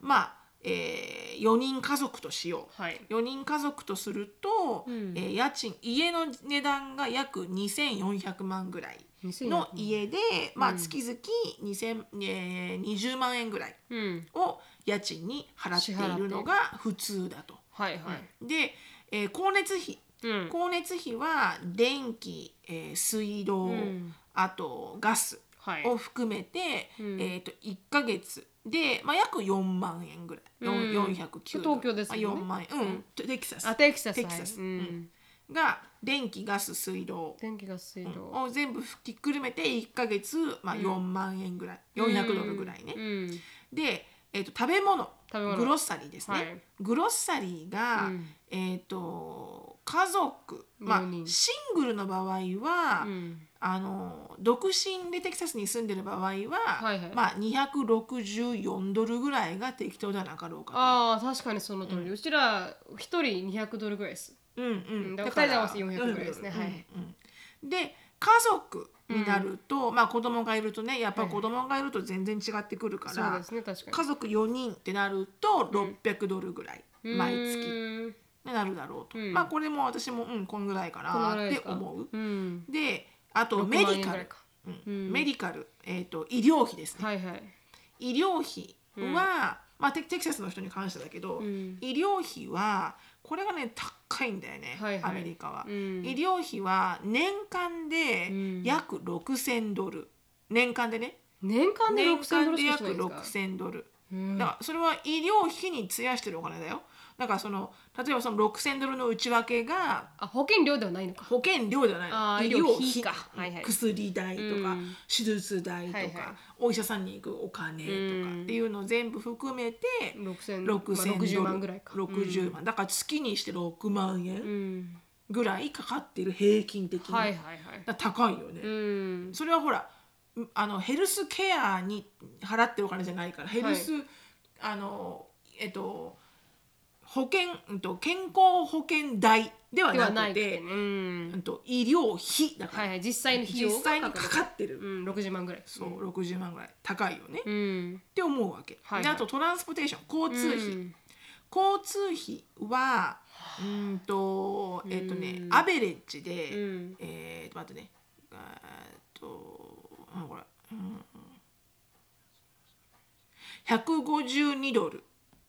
B: まあ、えー、4人家族としよう。
A: はい。
B: 4人家族とすると、
A: ん。
B: えー家賃家の値段が約2400万ぐらいの家で、まあ、月々2000、えー、20万円ぐらい
A: うん。
B: を家賃に払っているのが普通だと。
A: はいはい。
B: で、えー光熱費。
A: うん。
B: 光熱費は電気、えー水道、
A: ん。
B: あとガス。
A: はい
B: を含めて、
A: ん。
B: えー、と1ヶ月で、まあ、約4万円ぐらい、
A: うん。
B: よん409
A: 東京ですよね。
B: あ4万。円うん、テキサス。
A: あテキサス。
B: テキサス、
A: はいうん。
B: うん。が電気ガス水道。
A: 電気ガス水道。
B: を全部ひっくるめて1ヶ月、まあ、4万円ぐらい、400ドルぐらいね、
A: うん。
B: で、えー、と食べ物。
A: 食べ物。
B: グロッサリーですね、
A: はい。
B: グロッサリーが、
A: うん。
B: えっ、と家族まあシングルの場合は、
A: うん
B: あの独身でテキサスに住んでる場合は、
A: はいはい。
B: まあ264ドルぐらいが適当ではなかろうかと。
A: ああ確かにその通り、うちら一人200ドルぐらいです。
B: うんうん。
A: うんだ
B: だ
A: から二人で合わせて400ぐらいですね。
B: うん
A: はい
B: うん。うんで家族になると、まあ子供がいるとねやっぱ子供がいると全然違ってくるから、
A: そうですね確かに。
B: 家族4人ってなると600ドルぐらい、毎月。になるだろうと、
A: うん。
B: まあこれも私もうんこんぐらいかなって思う。
A: うん。
B: であと
A: 6
B: メディカル。うん。
A: うん。
B: メディカル、えー、と医療費ですね。
A: はいはい。
B: 医療費は、まあテテキサスの人に関してだけど、
A: ん。
B: 医療費はこれがね高いんだよね、
A: はいはい。
B: アメリカは、
A: うん。
B: 医療費は年間で
A: うん。
B: 約6000ドル。年間でね。
A: 年間で
B: 年
A: 6000ド
B: 間で約
A: ルしかしないんですか
B: ？6000ドル。
A: うん。
B: だからそれは医療費に費やしてるお金だよだからその例えばその6000ドルの内訳が
A: あ保険料ではないのか。
B: 保険料じゃない
A: あー
B: の医療費
A: 医療費。かはい。はい
B: 薬代とか、
A: うん。
B: 手術代とか、
A: はいはい。
B: お医者さんに行くお金とかっていうのを全部含めて
A: 6000
B: 6000
A: まあ60
B: ドル。
A: 万ぐらいか。
B: 60万、だから月にして6万
A: う
B: 円
A: ん。
B: ぐらいかかってる平均的に、
A: はいはいはい。
B: だから高いよね、
A: うん。
B: それはほらんあのヘルスケアに払ってるお金じゃないからヘルス、あのえっと保険、うんと、健康保険代ではなくて
A: ね。うん。
B: うんと医療費だから、
A: はいはい実際の費用が
B: かかってる、
A: うん60万ぐらい。
B: そう60万ぐらい。高いよね、っ
A: うん。
B: て思うわけ、
A: はいはい。
B: であとトランスポーテーション。交通費、
A: うん。
B: 交通費はうんとえっとね、
A: うん。
B: アベレッジで、
A: うん。
B: えー、と待ってね。えーっとあこれ、うん、152ドル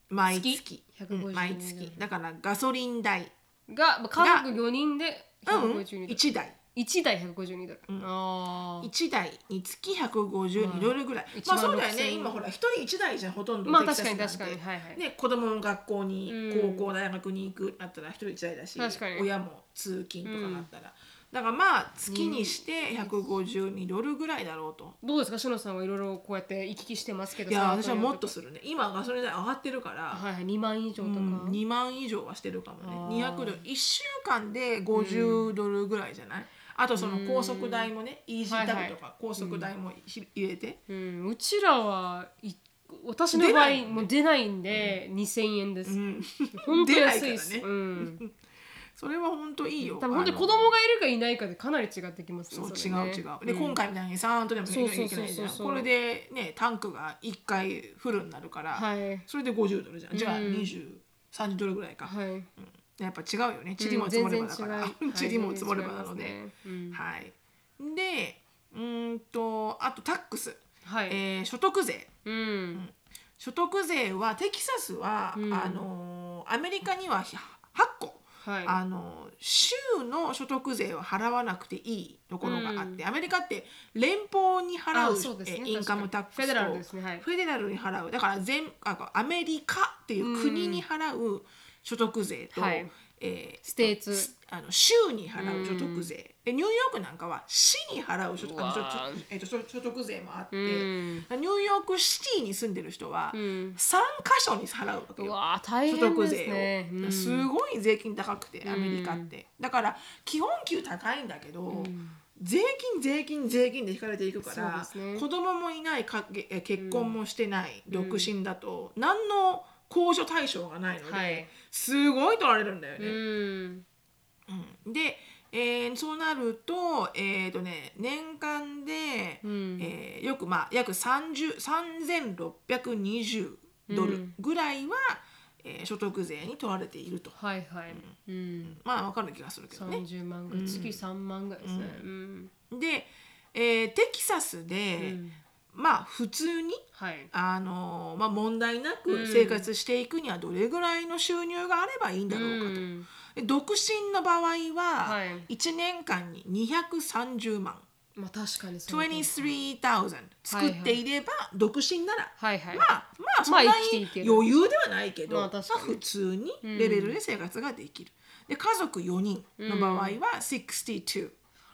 B: 毎月。
A: 月。152
B: うん毎月。だからガソリン代。
A: がまあ家族4人で
B: うん
A: 152ドル。
B: 1台。
A: 1台152ドル。ああ
B: 1台につき152ドルぐらい、
A: まあ1万
B: まあそうだよね。
A: 6000
B: 今ほら1人1台じゃんほとんど。
A: まあ確かに確かに。はいはい。
B: ね、子供も学校に、
A: うん。
B: 高校大学に行くなったら一人一台だし親も通勤とかなったら、だからまあ月にして152ドルぐらいだろうと、
A: どうですか？しのさんはいろいろこうやって行き来してますけど
B: いや
A: さ
B: 私はもっとするね。今ガソリン代上がってるから、
A: はいはい2万以上とか、
B: うん、2万以上はしてるかも
A: あ
B: ね
A: ー
B: 200ドル。1週間で50ドルぐらいじゃない、あとその高速代もね、イージータグとか高速代もひ入れて、
A: うん、うちらはい私の場合
B: も
A: う出ないんで、2000円です、
B: うん。
A: 本当安いです、
B: ね。
A: うん、
B: それは本当いいよ。
A: 多分本当に子供がいるかいないかでかなり違ってきますね
B: そう違う違う。で、
A: ん。
B: 今回みたいに3とでも入れなきゃいけないじゃん。これでねタンクが1回フルになるから、
A: はい。
B: それで50ドルじゃん。じゃあ
A: うん。
B: 2030ドルぐらいか、
A: はい。
B: やっぱ違うよね。塵も積もればだから、
A: う。ん
B: 塵も積もればなので、
A: はい
B: でうーんとあとタックス、
A: うんはい、
B: えー所得税。
A: うん。
B: 所得税はテキサスは、
A: うん。
B: あのーアメリカには8個
A: はい。
B: あの州の所得税を払わなくていいところがあって、アメリカって連邦に払う
A: うね。
B: えインカムタックスと
A: フェデラルですね。はい。
B: フェデラルに払う。だから全あアメリカっていう国に払う所得税と、
A: はい。
B: えー
A: ステーツ。
B: すあの州に払う所得税、でニューヨークなんかは市に払う所得あのえーと所所得税もあって、
A: うん。
B: ニューヨークシティに住んでる人は
A: うん。
B: 3箇所に払うわけよ。
A: うわー大
B: 所得税を、
A: ね、うん。
B: すごい税金高くてアメリカって、だから基本給高いんだけど、税金税金税金で引かれていくから、
A: ね。
B: 子供もいないかえ結婚もしてない、独身だと何の控除対象がないので、
A: はい。
B: すごい取られるんだよね。
A: うん。
B: うん。で、えーそうなると,、えーとね、年間で、
A: うん。
B: えーよくまあ約30 3620ドルぐらいは、えー所得税に取られていると。
A: はいはい、うん。
B: まあわかる気がするけどね。
A: 30万ぐらい、月3万ぐらいですね、うん。
B: で、えーテキサスで、
A: うん
B: まあ普通に、
A: はい。
B: あのーまあ、問題な
A: うん。
B: く生活していくにはどれぐらいの収入があればいいんだろうかと。
A: ん
B: で独身の場合は
A: はい。
B: 1年間に230万、
A: まあ確かにそうか
B: 23,000作っていれば、独身なら、
A: はいはい、
B: まあまあそんなに余裕ではないけど、
A: まあ確かに。
B: 普通にレベルで生活ができる。で家族4人の場合は62、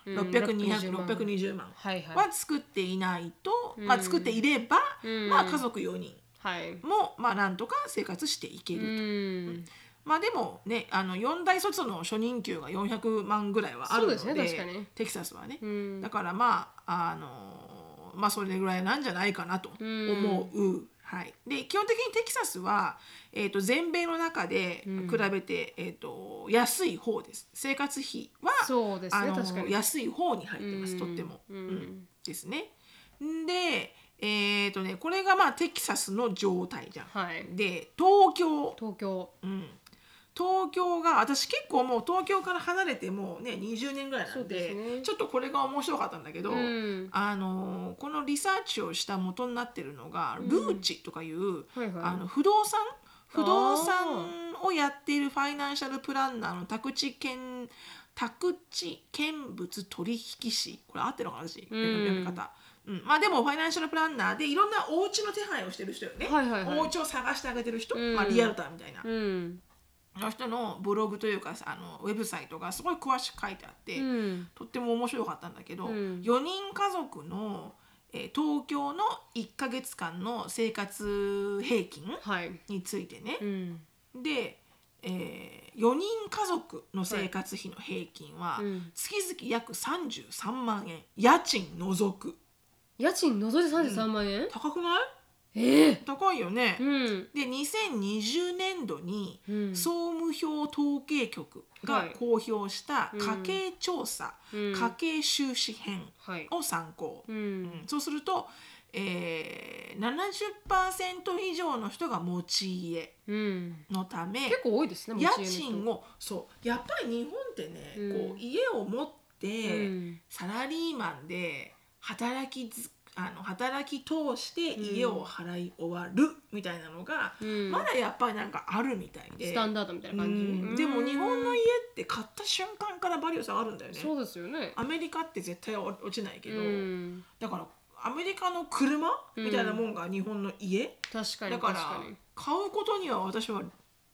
A: うん。
B: 620
A: 620
B: 620万。
A: は
B: 作っていないと、まあ作っていれば、
A: うん。
B: まあ家族4人。
A: はい。
B: もまあなんとか生活していけ
A: う
B: ると。
A: ん。
B: まあでもねあの4大卒の初任給が400万ぐらいはあるので
A: ね
B: テキサスはね、
A: うん。
B: だからまああのまあそれぐらいなんじゃないかなと思う。はい、で基本的にテキサスは、えー、と全米の中で比べて、えー、と安い方です。生活費は
A: そうですね
B: あの
A: 確かに。
B: 安い方に入ってます、
A: うん。
B: とっても、
A: うん。
B: うん。ですね。でえっ、とねこれがまあテキサスの状態じゃん。
A: はい。
B: で東京。
A: 東京。
B: うん、東京が私結構もう東京から離れてもうね20年ぐらいなんで
A: ね。
B: ちょっとこれが面白かったんだけど、
A: うん。
B: あのこのリサーチをした元になってるのが、ルーチとかいう、
A: はいはい。
B: あの不動産？不動産をやっているファイナンシャルプランナーの宅地建宅地建物取引士。これ合ってるのかな私、読み方。うん、まあでもファイナンシャルプランナーでいろんなお家の手配をしてる人よね、
A: はいはいはい。
B: お家を探してあげてる人、
A: うん。
B: まあ、リアルターみたいな、
A: うん
B: の人のブログというかさあのウェブサイトがすごい詳しく書いてあって、
A: うん。
B: とっても面白かったんだけど、
A: うん。
B: 4人家族の、えー東京の1ヶ月間の生活平均
A: はい。
B: についてね。
A: う、ん。
B: で、え4人家族の生活費の平均は
A: うん。
B: 月々約33万円。家賃除く。
A: 家賃除いて33万円、
B: 高くない？
A: ええ
B: 高いよね。
A: うん。
B: で2020年度に
A: うん。
B: 総務省統計局が公表した家計調査、
A: うん。
B: 家計収支編
A: はい。
B: を参考、
A: う
B: うん。
A: ん
B: そうすると、えー、70%以上の人が持ち家
A: うん。
B: のため
A: 結構多いですね
B: 家賃をそう。やっぱり日本ってね、
A: うん。
B: こう家を持って、
A: うん。
B: サラリーマンで働きずあの働き通して家を払い終わるみたいなのが、
A: うん。
B: まだやっぱりなんかあるみたいで。
A: スタンダードみたいな感じ、
B: うん。でも日本の家って買った瞬間からバリュー下がるんだよね。
A: そうですよね。
B: アメリカって絶対落ちないけど、
A: うん。
B: だからアメリカの車みたいなもんが日本の家、
A: 確かに
B: だから
A: 確かに。
B: 買うことには私は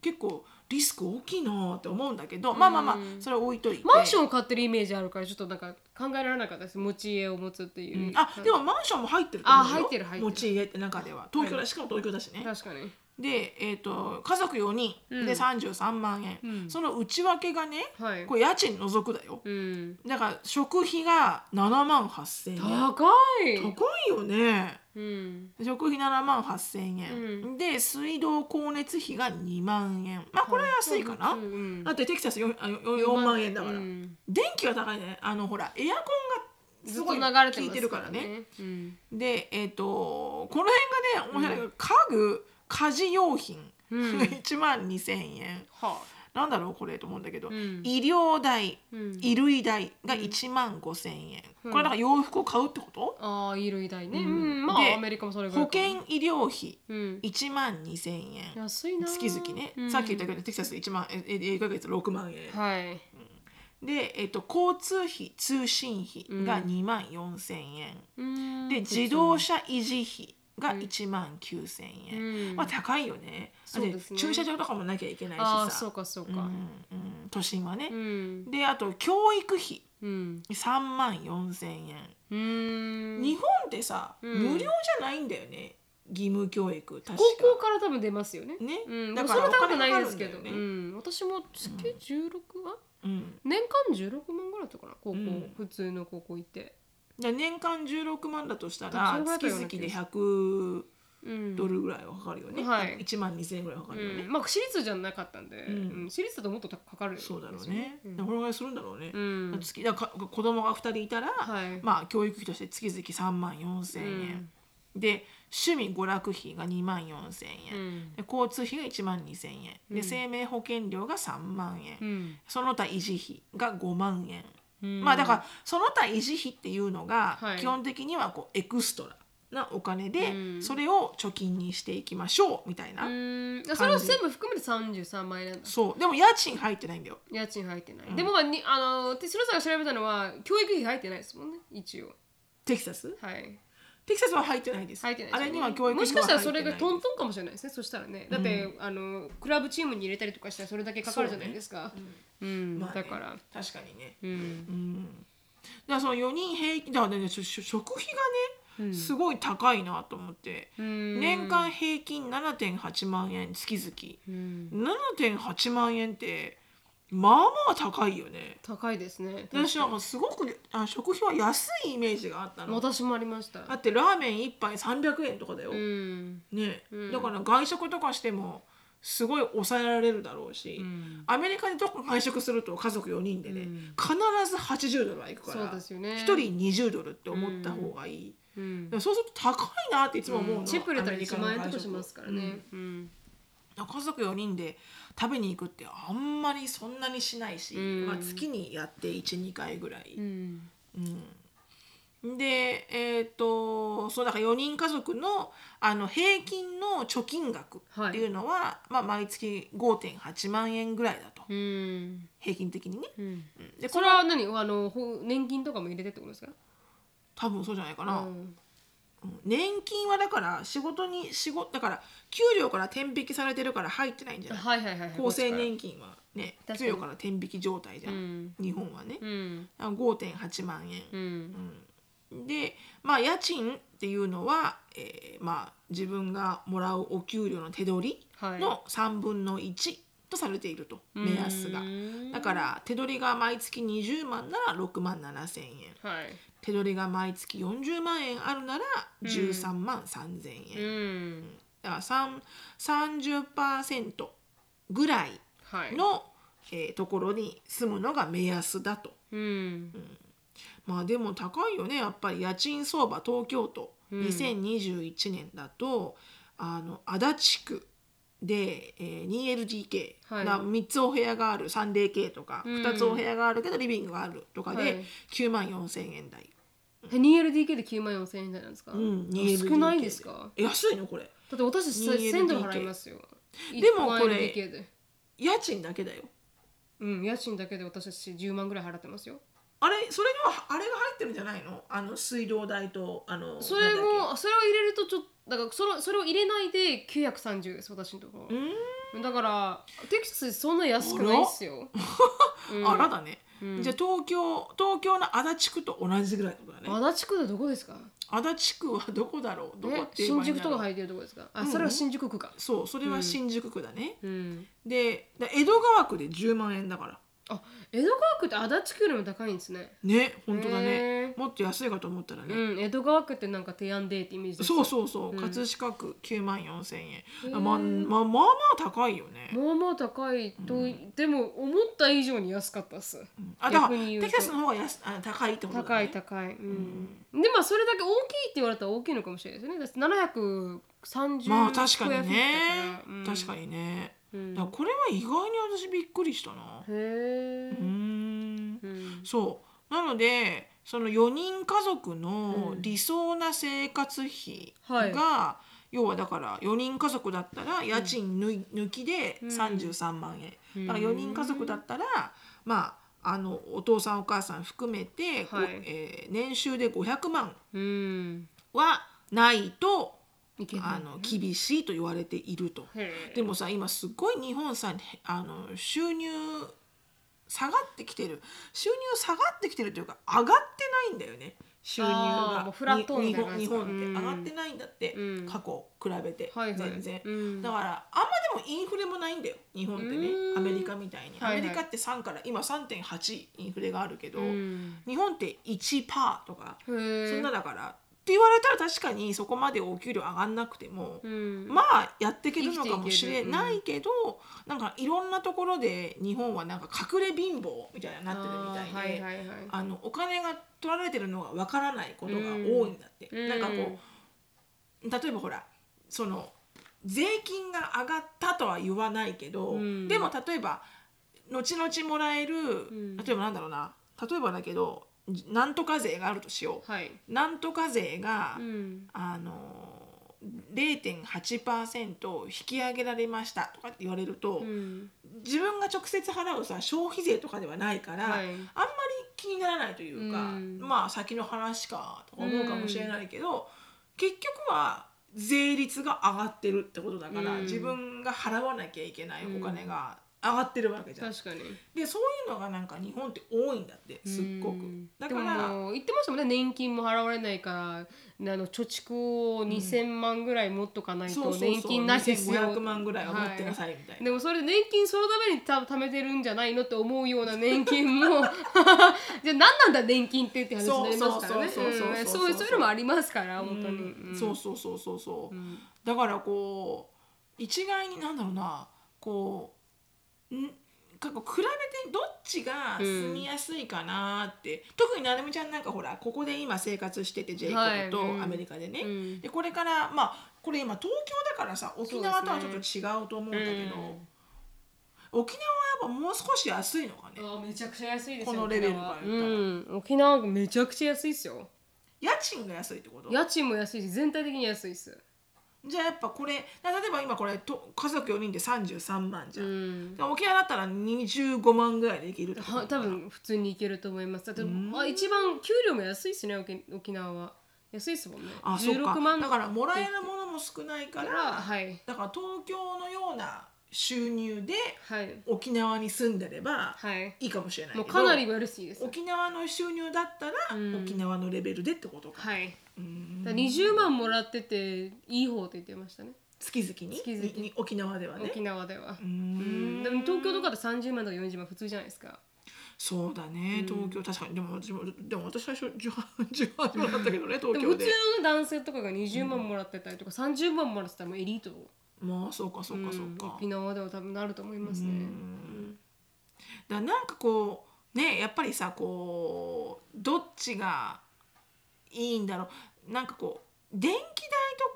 B: 結構リスク大きいなって思うんだけど、まあまあまあそれは置いといて。
A: マンションを買ってるイメージあるからちょっとなんか考えられなかったです。持ち家を持つっていう、
B: あでもマンションも入ってると思うよ。
A: あ入ってる入ってる。
B: 持ち家って中では。東京だ、しかも東京だしね。
A: 確かに。
B: で、えー、と家族4人。で33万円、その内訳がね、
A: はい。
B: これ家賃除くだよ、
A: うん。
B: だから食費が7万8000円。
A: 高い。
B: 高いよね
A: うん。
B: 食費7万8000円、で水道光熱費が2万円。まあこれは安いかな、
A: うん。
B: だってテキサス 4, あ 4, 4万円。だから、
A: うん。
B: 電気が高いね。あのほらエアコンがすごい効いてるからね。
A: うん。
B: でえっ、とこの辺がね面白い家具家事用品、
A: うん。
B: 1万2000円。
A: は
B: なんだろうこれと思うんだけど、
A: ん。
B: 医療代、
A: うん。
B: 衣類代が1万5000円、これだから洋服を買うってこと、
A: ああ衣類代ね。うん。ま
B: で
A: あアメリカもそれぐら
B: 保
A: いかも
B: 険医療費
A: うん。
B: 1万2000円。
A: 安いな
B: 月々ね、
A: うん。
B: さっき言ったけどテキサス1万ええ1ヶ月6万円。
A: はい。
B: で、えっと、交通費通信費が2万4000円、
A: うん。
B: で自動車維持費が1万9000円、
A: うん。
B: まあ高いよね。
A: ね。
B: で駐車場とかもなきゃいけないしさ。
A: そうかそうか。
B: うんうん。都心はね。
A: う、ん。
B: であと教育費。
A: うん。
B: 3万4000円、
A: うん。
B: 日本ってさ、
A: ん。
B: 無料じゃないんだよね。義務教育確か。
A: 高校から多分出ますよね。
B: ね。
A: うん、
B: だか
A: ららそんな高くないですけど、
B: ね。
A: うん、私も月16万、
B: うん。
A: 年間16万ぐらいだったかな高校、
B: ん。
A: 普通の高校行って
B: で年間16万だとした
A: そ
B: ら月々で
A: ったような気が
B: 100
A: うん。
B: ドルぐらいはかかるよね、
A: はい。
B: 1万2000円ぐらいはかかるよね、
A: うん、まあ私立じゃなかったんで、
B: ん。
A: うん。私立だともっとかかるんですよ
B: そうだろうね、
A: うん
B: でこのぐらいするんだろうね、
A: うん。
B: 月だか子供が2人いたら、
A: はい。
B: まあ教育費として月々3万4000円、で趣味娯楽費が2万4000円、
A: うん。
B: で交通費が1万2000円。で生命保険料が3万円、
A: うん。
B: その他維持費が5万円、
A: うん
B: まあだからその他維持費っていうのが
A: はい。
B: 基本的にはこうエクストラなお金で
A: うん。
B: それを貯金にしていきましょうみたいな、
A: うん。それを全部含めて33万円なんだ。
B: そう。でも家賃入ってないんだよ。
A: 家賃入ってない、でもまあにあのテスラさんが調べたのは教育費入ってないですもんね。一応。
B: テキサス？
A: はい
B: テキサスは入ってないです。
A: 入ってないですよね。
B: あれには教育
A: もしかしたらそれがトントンかもしれないですね。そしたらね。だって、あのクラブチームに入れたりとかしたらそれだけかかるじゃないですか。うん、
B: まあね。
A: だから。
B: 確かにね。
A: うん。
B: うん。だからその4人平均だからねしょしょ食費がね
A: うん。
B: すごい高いなと思って、
A: うん。
B: 年間平均7.8万円月
A: うん。
B: 々7.8万円ってまあまあ高いよね。
A: 高いですね。
B: 私なんかすごくあ食費は安いイメージがあったの。
A: 私もありました。
B: だってラーメン1杯300円とかだよ、
A: うん。
B: ね、
A: うん。
B: だから外食とかしてもすごい抑えられるだろうし、
A: うん。
B: アメリカでどこか外食すると家族4人でね、
A: うん。
B: 必ず80ドルはいくから
A: そうですよね。
B: 1人20ドルって思った方がいい、そうすると高いなっていつも思うの、
A: チップ入れたら1
B: アメリカの
A: 万円とかしますからね。うん
B: 家族4人で食べに行くってあんまりそんなにしないし、
A: うん。
B: まあ、月にやって12回ぐらい、
A: うん。
B: うん、でえっ、とそうだから4人家族のあの平均の貯金額っていうのは、まあ、毎月5.8万円ぐらいだと。
A: うん。
B: 平均的にね、で
A: そ
B: これは
A: 何？あのほ年金とかも入れてってことですか？
B: 多分そうじゃないかな、
A: うん
B: うん年金はだから仕事に仕事だから給料から転引きされてるから入ってないんじゃない？
A: はいはいはいはい。
B: 厚生年金はね給料から転引き状態じゃん、
A: うん。
B: 日本はね、
A: うん。
B: あ5.8万円、
A: うん。
B: でまあ家賃っていうのは、えーまあ、自分がもらうお給料の手取り
A: はい。
B: の3分の1とされていると、目安が。
A: うん
B: だから手取りが毎月20万なら6万7千円。
A: はい
B: 手取りが毎月40万円あるなら13万3千
A: う
B: 円、
A: ん。
B: だから3 30%ぐらい
A: はい。
B: の、えーところに住むのが目安だと。
A: うん。
B: まあでも高いよね。やっぱり家賃相場東京都。
A: うん。
B: 2021年だと、あの足立区で、えー、2LDK、
A: はい。
B: な3つお部屋がある 3DK とか、
A: うん。
B: 2つお部屋があるけどリビングがあるとかで、
A: はい。
B: 9万4千円台、
A: え 2LDK で9万4千円台なんですか、
B: うん、
A: 少ないですか？
B: 安いのこれ。
A: だって私
B: 2LDK
A: 1000ドル払いますよ。
B: でもこれ
A: 1LDK で。
B: 家賃だけだよ。
A: うん家賃だけで私たち10万ぐらい払ってますよ
B: あれそれにはあれが入ってるんじゃないの？あの水道代とあの
A: それもそれを入れるとちょっとだからそれそれを入れないで930です私のところ。だからテキサスでそんな安くないっすよ、うん。
B: あらだね、
A: うん。
B: じゃあ東京東京の足立区と同じぐらいってことだね。
A: 足立区でどこですか？
B: 足立区はどこだろう？どこ
A: え
B: って
A: 新宿とか入ってるとこですか？あ、
B: うん。
A: それは新宿区か。
B: そうそれは新宿区だね、
A: うん。
B: でだ江戸川区で10万円だから
A: あ江戸川区って足立区よりも高いんですね。
B: ね本当だ
A: へ
B: ね
A: ー。
B: もっと安いかと思ったらね、
A: うん江戸川区ってなんか提案デーってイメージ
B: そうそうそう、
A: うん。
B: 葛飾区9万4千円、
A: ー。
B: まあまあまあまあ高いよね、
A: まあまあ高いと、でも思った以上に安かったっす。
B: あだから
A: 逆に言うと。
B: テキサスの方が安あ高いってことだ、ね、
A: 高い高い、うん。でまあそれだけ大きいって言われたら大きいのかもしれないですよねだって730
B: まあ確かにね確かにね、
A: うん。
B: だからこれは意外に私びっくりしたな。
A: へえ
B: うーん。
A: うん。
B: そう。なのでその4人家族の
A: うん。
B: 理想な生活費
A: はい。
B: が、要はだから4人家族だったら家賃抜きで
A: うん。
B: 33万円、
A: うん。
B: だから4人家族だったらまああのお父さんお母さん含めて、
A: はい。
B: えー年収で500万
A: うん。
B: はないとあの厳しいと言われていると。でもさ今すっごい日本さあの収入下がってきてる。収入下がってきてるというか上がってないんだよね。収入が。日本って。
A: うん。
B: 上がってないんだって、
A: うん。
B: 過去比べて、
A: はいはい。
B: 全然、
A: うん。
B: だからあんまでもインフレもないんだよ。日本ってね。
A: うん。
B: アメリカみたいに、
A: はいはい。
B: アメリカって3から今3.8インフレがあるけど、
A: うん。
B: 日本って1%とかそんなだから言われたら確かにそこまでお給料上がんなくても、
A: うん。
B: まあやっていけるのかもしれないけど、なんかいろんなところで日本はなんか隠れ貧乏みたいになってるみたいで。
A: はいはいはい
B: あのお金が取られてるのがわからないことが多いんだって、
A: うん。
B: なんかこう例えばほらその税金が上がったとは言わないけど、
A: うん。
B: でも例えば後々もらえる、
A: ん。
B: 例えばなんだろうな。例えばだけどなんとか税があるとしよう、
A: はい。
B: なんとか税が、
A: うん。
B: あの0.8%引き上げられましたとかって言われると、
A: うん。
B: 自分が直接払うさ消費税とかではないから、
A: はい。
B: あんまり気にならないというか、
A: うん。
B: まあ先の話かとか思うかもしれないけど、結局は税率が上がってるってことだから、
A: うん。
B: 自分が払わなきゃいけないお金が、上がってるわけじゃん。
A: 確かに。
B: でそういうのがなんか日本って多いんだってすっごく。
A: うん
B: だか
A: でも
B: ら
A: 言ってましたもんね年金も払われないからあの貯蓄を2000万ぐらい持っとかないと年金なしですよ。
B: 2500万ぐらいは持ってなさいみたいな、
A: でもそれで年金そのために多分貯めてるんじゃないのって思うような年金も。じゃあ何なんだ年金ってって話になりますからね。
B: そうそうそうそう
A: うん
B: そう。
A: そうそういうのもありますから本当に、
B: うん。
A: うん
B: そうそうそうそう。そう、
A: ん。
B: だからこう一概になんだろうな。こうんかこう比べてどっちが住みやすいかなって、特になるみちゃんなんかほらここで今生活しててジェイコ
A: はい
B: ブ
A: うん。
B: とアメリカでね、
A: うん。
B: でこれからまあこれ今東京だからさ沖縄とはちょっと違うと思うんだけど、
A: うん
B: 沖縄はやっぱもう少し安いのかね。
A: あめちゃくちゃ安いですよ
B: このレベルから言ったら。
A: うん、沖縄がめちゃくちゃ安いですよ。
B: 家賃が安いってこと？
A: 家賃も安いし全体的に安いです
B: じゃあやっぱこれ例えば今これと家族4人で33万じゃ、
A: うん。ん
B: で沖縄だったら25万ぐらいでいける
A: は多分普通に行けると思います。だって、
B: うん。
A: あ一番給料も安いですね沖沖縄は。安いですもんね。
B: あそうか。
A: 16万。
B: だからもらえるものも少ないか
A: ら、はい。
B: だから東京のような収入で
A: はい。
B: 沖縄に住んでれば
A: はい。
B: いいかもしれないけど、
A: もうかなり嬉しいです。
B: 沖縄の収入だったら、
A: うん。
B: 沖縄のレベルでってことか、
A: はい。
B: うん。
A: だから20万もらってていい方って言ってましたね。
B: 月々に？
A: 月々。
B: にに沖縄ではね？
A: 沖縄では。
B: う
A: うん。
B: ん
A: でも東京とかで30万とか40万普通じゃないですか。
B: そうだね。
A: うん。
B: 東京確かに。でも私もでも私最初18 18万だったけどね東
A: でも普通
B: 京で。
A: の男性とかが20万もらってたりとか30万もらってたらもうエリート
B: まあそうかそうかそうか、
A: ん沖縄では多分なると思いますね。
B: うん。だからなんかこうねやっぱりさこうどっちがいいんだろう。なんかこう電気代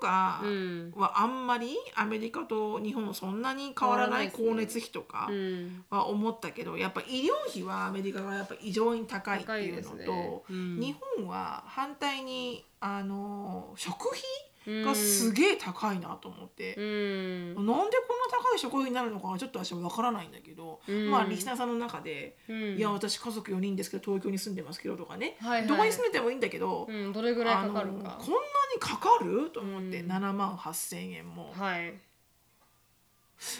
B: とか
A: うん。
B: はあんまりアメリカと日本そんなに変わらない光熱費とか
A: うん。
B: は思ったけどやっぱ医療費はアメリカがやっぱ異常に高いっていうの
A: 高いですね。
B: と、
A: うん。
B: 日本は反対にあの食費
A: うん
B: がすげえ高いなと思って。
A: うん。
B: なんでこんな高い食費になるのかはちょっと私は分からないんだけど、
A: うん。
B: まあリスナーさんの中で「
A: うん。
B: いや私家族4人ですけど東京に住んでますけど」とかね、
A: はいはい。
B: どこに住んでてもいいんだけど、
A: うんどれぐらいかかる
B: こんなにかかる？と思って、
A: うん。
B: 7万8,000円も、
A: はい。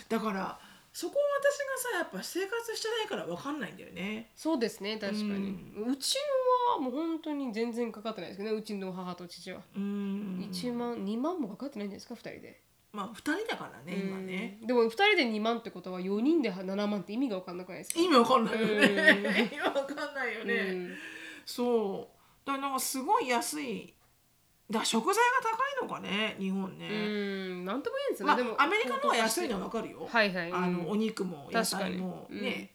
B: だからそこを私がさやっぱ生活してないから分かんないんだよね。
A: そうですね確かに、うちのはもう本当に全然かかってないですけどねうちの母と父は、
B: うん。
A: 1万2万もかかってないんですか2人で。
B: まあ2人だからね今ね。
A: うんでも2人で2万ってことは4人で7万って意味が分かんなくないですか？
B: 意味わかんないよね。
A: うん。
B: 意味わかんないよね。
A: うん。
B: そう。だからなんかすごい安いだ食材が高いのかね日本ね、
A: うんなんとも言えんですよ
B: まあ
A: ね、でも
B: アメリカのは安いのはわかるよ、
A: はいはい、
B: あのお
A: うん。
B: 肉も野菜も
A: 確かに
B: ね、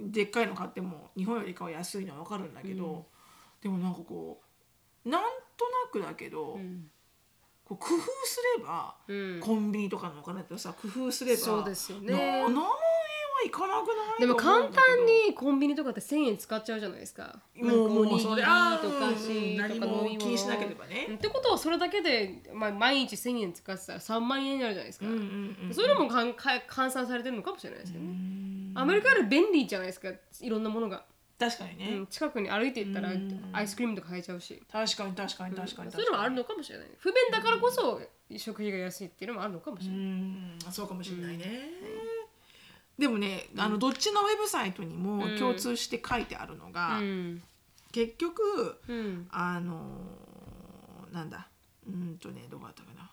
B: でっかいの買っても日本よりかは安いのはわかるんだけど、
A: うん。
B: でもなんかこうなんとなくだけど、
A: うん。
B: こう工夫すれば、
A: うん。
B: コンビニとかのお金とさ工夫すれば
A: そうですよね。
B: な7万円はいかなくない
A: でも簡単にコンビニとかって1000円使っちゃうじゃないですか。
B: もうもうそれ
A: と
B: あー
A: か
B: うん
A: し
B: 何も気にしなければね。
A: うんってことはそれだけで、まあ、毎日1000円使ってたら3万円になるじゃないですか、
B: うんうんうん
A: それもかんか換算されてるのかもしれないですけど
B: う
A: ね、
B: ん。
A: アメリカより便利じゃないですかいろんなものが、
B: 確かにね、
A: うん、近くに歩いていったら
B: うん。
A: アイスクリームとか買えちゃうし、
B: 確かに確かに確かに確かに、
A: そういうのもあるのかもしれない不便だからこそ食費が安いっていうのもあるのかもし
B: う
A: れない、
B: ん。そうかもしれないね、でもねあのどっちのウェブサイトにも共通して書いてあるのが、
A: うん。
B: 結局
A: うん。
B: あのーなんだうんとねどこだったかな。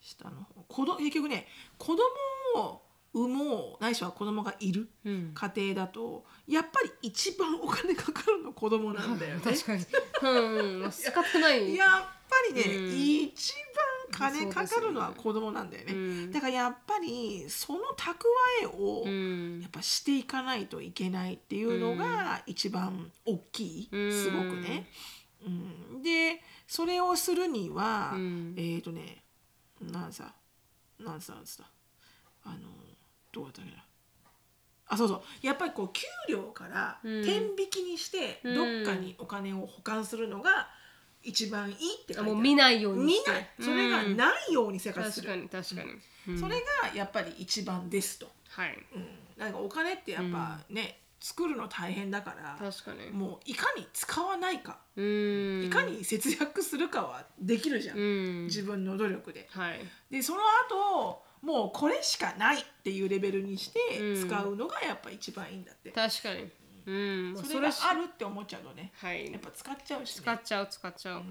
B: 下の方。子ど結局ね子供を産もうないしは子供がいる
A: うん。
B: 家庭だとやっぱり一番お金かかるの子供なんだよね。
A: 確かに。うんまあ仕方ない。
B: やっぱりね、
A: うん。
B: 一番金かかるのは子供なんだよね。
A: うん。
B: だからやっぱりその蓄えを
A: うん。
B: やっぱしていかないといけないっていうのが一番大きい、
A: うん。
B: すごくね。うん、でそれをするには、
A: うん。
B: えっ、とねなんさなんさなんつったあのどうだったっけな。あそうそう。やっぱりこう給料から
A: うん。
B: 天引きにして
A: うん。
B: どっかにお金を保管するのが一番いいって書いてある。
A: あもう見ないようにして。
B: 見ない。それが
A: うん。
B: ないように生活する、
A: 確かに確かに、うん。
B: それがやっぱり一番ですと、
A: はい。
B: うん、なんかお金ってやっぱね、作るの大変だから
A: 確かに。
B: もういかに使わないか、
A: うん。
B: いかに節約するかはできるじゃん、
A: うん。
B: 自分の努力で。
A: はい。
B: でその後もうこれしかないっていうレベルにして
A: うん。
B: 使うのがやっぱ一番いいんだって、
A: 確かにうん。まあ
B: それが
A: し
B: あるって思っちゃうとね。
A: はい。
B: やっぱ使っちゃうし、ね、
A: 使っちゃう使っちゃう。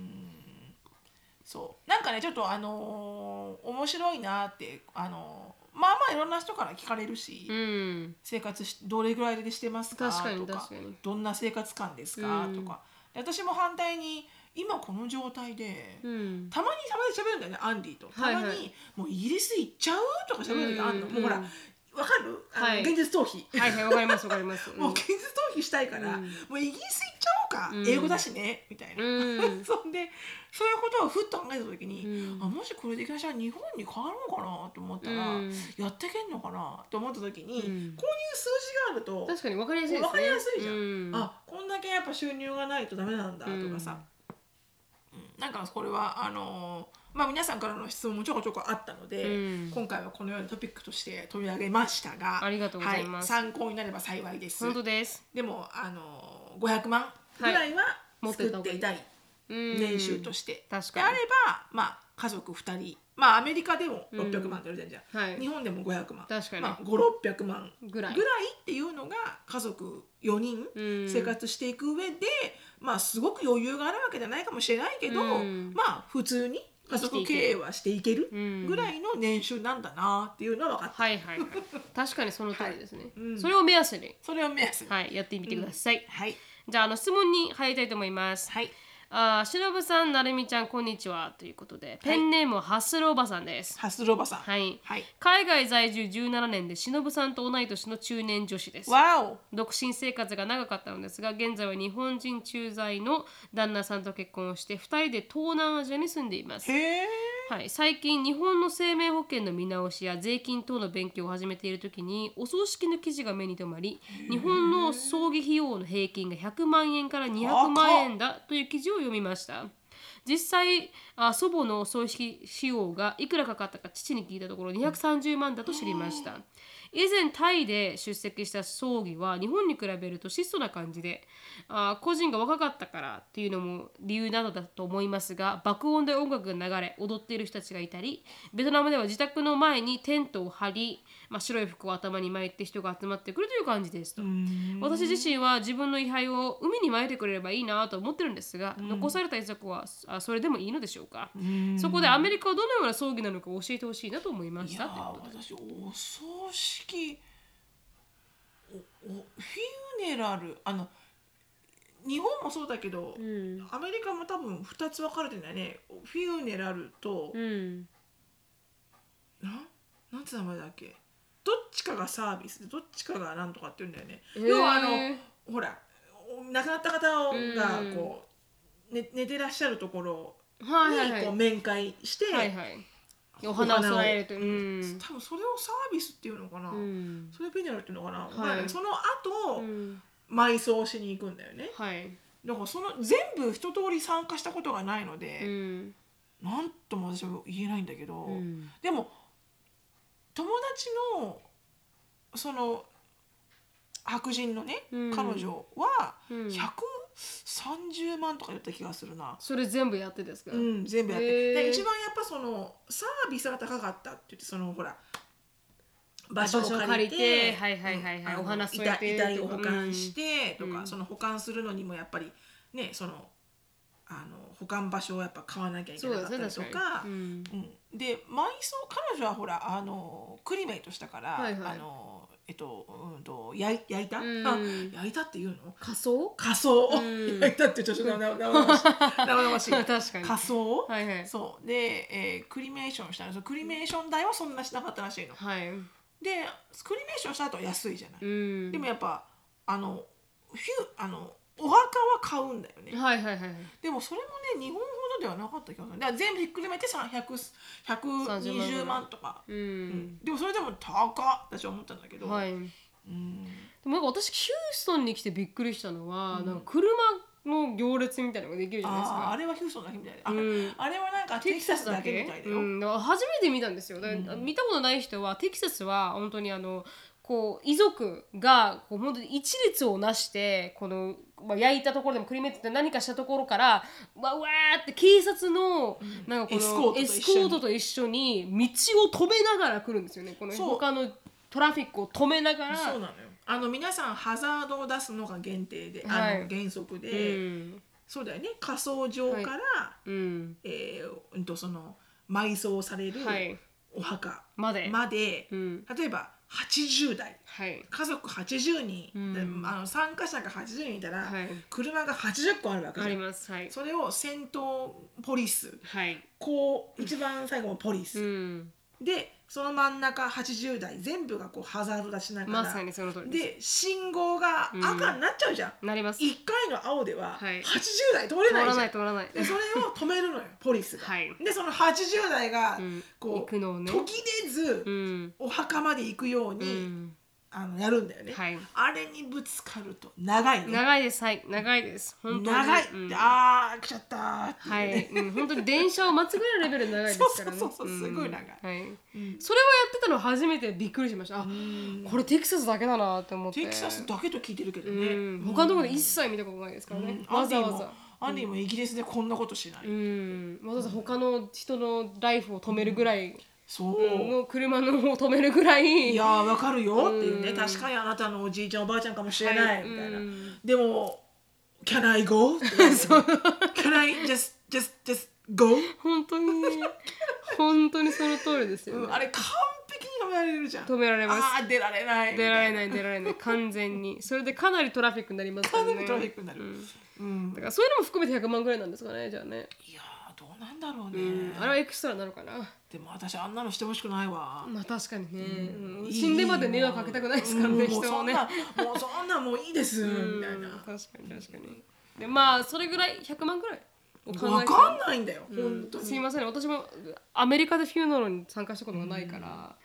B: そう。なんかねちょっとあのー面白いなってあのーまあまあいろんな人から聞かれるし、
A: うん。
B: 生活しどれぐらいでしてますか
A: 確かに
B: とかどんな生活感ですか、
A: うん。
B: とかで私も反対に今この状態で、
A: うん。
B: たまにたまに喋るんだよねアンディと。たまに、
A: はい。はい
B: もうイギリス行っちゃうとか喋る時あるの、
A: うん
B: もうほら
A: うん
B: わかる？
A: はい。
B: 現実逃避、
A: はいはいわかりますわかります。
B: もう現実逃避したいから、
A: うん。
B: もうイギリス行っちゃおうか、
A: うん。
B: 英語だしね。みたいな、
A: うん。
B: そんでそういうことをふっと考えた時に、
A: うん。
B: あもしこれできなしたら日本に帰ろうかなと思ったら、
A: うん。
B: やってけんのかなと思った時に、
A: うん。
B: こういう数字があると
A: 確かにわかりやすいですね。
B: わかりやすいじゃん。
A: うん。
B: あこんだけやっぱ収入がないとダメなんだとかさ、うん。なんかこれはあのーまあ皆さんからの質問もちょこちょこあったので、
A: うん。
B: 今回はこのようなトピックとして取り上げましたが
A: ありがとうございます。
B: はい、参考になれば幸いです。
A: 本当です。
B: でもあのー500万ぐらいは作っていたい、
A: うん
B: 年収として、であればまあ家族2人。まあアメリカでも600万って言われてるじゃん、
A: はい。
B: 日本でも500万。
A: 確かに。
B: まあ、5600万
A: ぐらい。
B: ぐらいっていうのが家族4人
A: うん。
B: 生活していく上で、まあすごく余裕があるわけじゃないかもしれないけど、
A: うん。
B: まあ普通に家族経営はしていける
A: うん。
B: ぐらいの年収なんだなっていうのは分かった、
A: はいはいはい。確かにその通りですね、
B: うん。
A: それを目安に。
B: それを目安に。
A: はいやってみてください、
B: はい。
A: じゃああの質問に入りたいと思います。
B: はい
A: あーしのぶさんなるみちゃんこんにちはということでペンネームはスルおばさんです。
B: ハスロバさん。
A: はい。
B: はい。
A: 海外在住17年でしのぶさんと同い年の中年女子です。
B: わお。
A: 独身生活が長かったのですが現在は日本人駐在の旦那さんと結婚をして2人で東南アジアに住んでいます。
B: へえ
A: はい、最近日本の生命保険の見直しや税金等の勉強を始めている時にお葬式の記事が目に留まり日本の葬儀費用の平均が100万円から200万円だという記事を読みました。実際あ祖母の葬式費用がいくらかかったか父に聞いたところ230万だと知りました以前タイで出席した葬儀は日本に比べると質素な感じであ個人が若かったからっていうのも理由なのだと思いますが爆音で音楽が流れ踊っている人たちがいたりベトナムでは自宅の前にテントを張り、まあ、白い服を頭に巻いて人が集まってくるという感じですと。私自身は自分の位牌を海に撒いてくれればいいなと思ってるんですが、残された遺族はあそれでもいいのでしょうか、そこでアメリカはどのような葬儀なのか教えてほしいなと思いましたということで
B: ー私お葬式おおフィーネラル。あの日本もそうだけど、
A: うん。
B: アメリカも多分2つ分かれてんだよね。フィーネラルと、
A: うん。
B: なんなんて名前だっけ？どっちかがサービスでどっちかがなんとかって言うんだよね、要はあのほらお亡くなった方が
A: うん。
B: こう、ね、寝てらっしゃるところ
A: はいはいはい。
B: にこう面会して、
A: はいはい。お花を添えるとう。ん。
B: 多分それをサービスっていうのかな、
A: うん。
B: それフィーネラルっていうのかな、
A: い。
B: わかんないその後、
A: うん。
B: 埋葬しに行くんだよね。
A: はい。
B: だからその全部一通り参加したことがないの
A: う
B: で、
A: ん。
B: なんとも私は言えないんだけど、
A: うん。
B: でも友達のその白人のね、
A: うん。
B: 彼女は
A: うん。
B: 130万とか言った気がするな、
A: それ全部やってですか、
B: うん、全部やって、
A: へー。
B: で一番やっぱそのサービスが高かったって言ってそのほら場所を借りて
A: 場所を借りてはいはいはいはい
B: うんあの
A: お花添えて
B: 遺体遺体を保管してとか、
A: うん。
B: その保管するのにもやっぱりねそのあの保管場所をやっぱ買わなきゃいけなかったりと
A: か。うん。
B: うん、で埋葬彼女はほらあのクリメイトしたから、
A: はいはい。
B: あのえっとうんと焼い焼いた、
A: うん。
B: あ焼いたっていうの？
A: 仮装？
B: 仮装、
A: うん。
B: 焼いたってちょっと生々々しい。生々しい。
A: 確かに。
B: 仮装、
A: はいはい。
B: そう。で、えークリメーションしたんですよクリメーション代はそんなしなかったらしいの。
A: はい。
B: でクリメーションした後は安いじゃない、
A: うん。
B: でもやっぱあのフュあのお墓は買うんだよね、
A: はいはいはい
B: でもそれもね日本ほどではなかった気がする。だから全部ひっくるめてさ100 120万とか、
A: う
B: うん。
A: ん、
B: でもそれでも高っ私は思ったんだけど、
A: はい。
B: うん、
A: でもなんか私ヒューストンに来てびっくりしたのは、なんか車の行列みたいなのができるじゃないですか。
B: あーあれはヒューストンだけみたいで。あ,、
A: うん。
B: あれはなんかテキサスだけ？みたいだよ、
A: うん、だ初めて見たんですよ。だから見たことない人はテキサスは本当にあのこう遺族がこう本当に一律をなしてこの、まあ、焼いたところでもクリメットって何かしたところからわわーって警察のなんかこの
B: エスコートと一緒に。
A: 道を止めながら来るんですよね。この他のトラフィックを止めながら。
B: そうなのよ。あの皆さんハザードを出すのが限定で、
A: はい。
B: あの原則で、
A: うん。
B: そうだよね。火葬場から、
A: うん。
B: えーうんとその埋葬される
A: はい。
B: お墓
A: まで。
B: まで、
A: うん。
B: 例えば80代
A: はい。
B: 家族80人、
A: うん。
B: であの参加者が80人いたら、
A: はい。
B: 車が80個あるわけじ
A: あります。はい。
B: それを先頭ポリス。
A: はい。
B: こう一番最後もポリ
A: う
B: ス、
A: ん。
B: でその真ん中80代全部がこうハザード出しながら、
A: まさにその通りです。
B: で信号が赤になっちゃうじゃん、
A: なります。
B: 1回の青では
A: はい。
B: 80台通れないじゃん、
A: ない通らない。
B: でそれを止めるのよポリスが。
A: はい。
B: でその80代が
A: うん。
B: こう、
A: 行くのをね。
B: 途切れず、
A: うん。
B: お墓まで行くよう
A: う
B: に、
A: ん
B: あのやるんだよね、
A: はい。
B: あれにぶつかると長いね。
A: 長いです。はい。長いです。本当に。
B: 長い、
A: うん。
B: あー来ちゃった。
A: は
B: い。う
A: ん、本当に電車を待つぐらいのレベルで長いですからね。
B: そうそうそうすごい長い。
A: うんはい。
B: うん。
A: それをやってたの初めてびっくりしました。あ、これテキサスだけだなって思って。
B: テキサスだけと聞いてるけど
A: う
B: ね、
A: ん、他のところで一切見たことないですからね。わざわざ。
B: アンディもイギリスでこんなことしない、
A: うん、わざわざ他の人のライフを止めるぐらい
B: そう、
A: の車のを止めるぐらい。
B: いやーわかるよっていうね、
A: うん。
B: 確かにあなたのおじいちゃんおばあちゃんかもしれない、
A: はい。
B: みたいな、
A: うん。
B: でも「Can I go? 」って言われて Can I just just just go?」
A: 本当に。本当にその通りですよ、ね。
B: うんあれ完璧に止められるじゃん。
A: 止められます。
B: あー出られない。
A: 出られない出られない。完全に。それでかなりトラフィックになりますからね。
B: かなりトラフィックになる。
A: うん。
B: うん。
A: だからそういうのも含めて100万ぐらいなんですかねじゃあね、
B: いやうなんだろうね、
A: うん、あれはエクストラなのかな？
B: でも私あんなのしてほしくないわ、
A: まあ確かにね、うん。死んでまで迷惑かけたくないですからね、人をね。
B: そんなもうそんなもういいです。
A: うん。
B: みたいな。
A: 確かに確かに。でまあそれぐらい？100万ぐらい？を考えて
B: わかんないんだよ、
A: うん
B: 本当に。
A: すいません。私もアメリカでフューナルに参加したことがないから、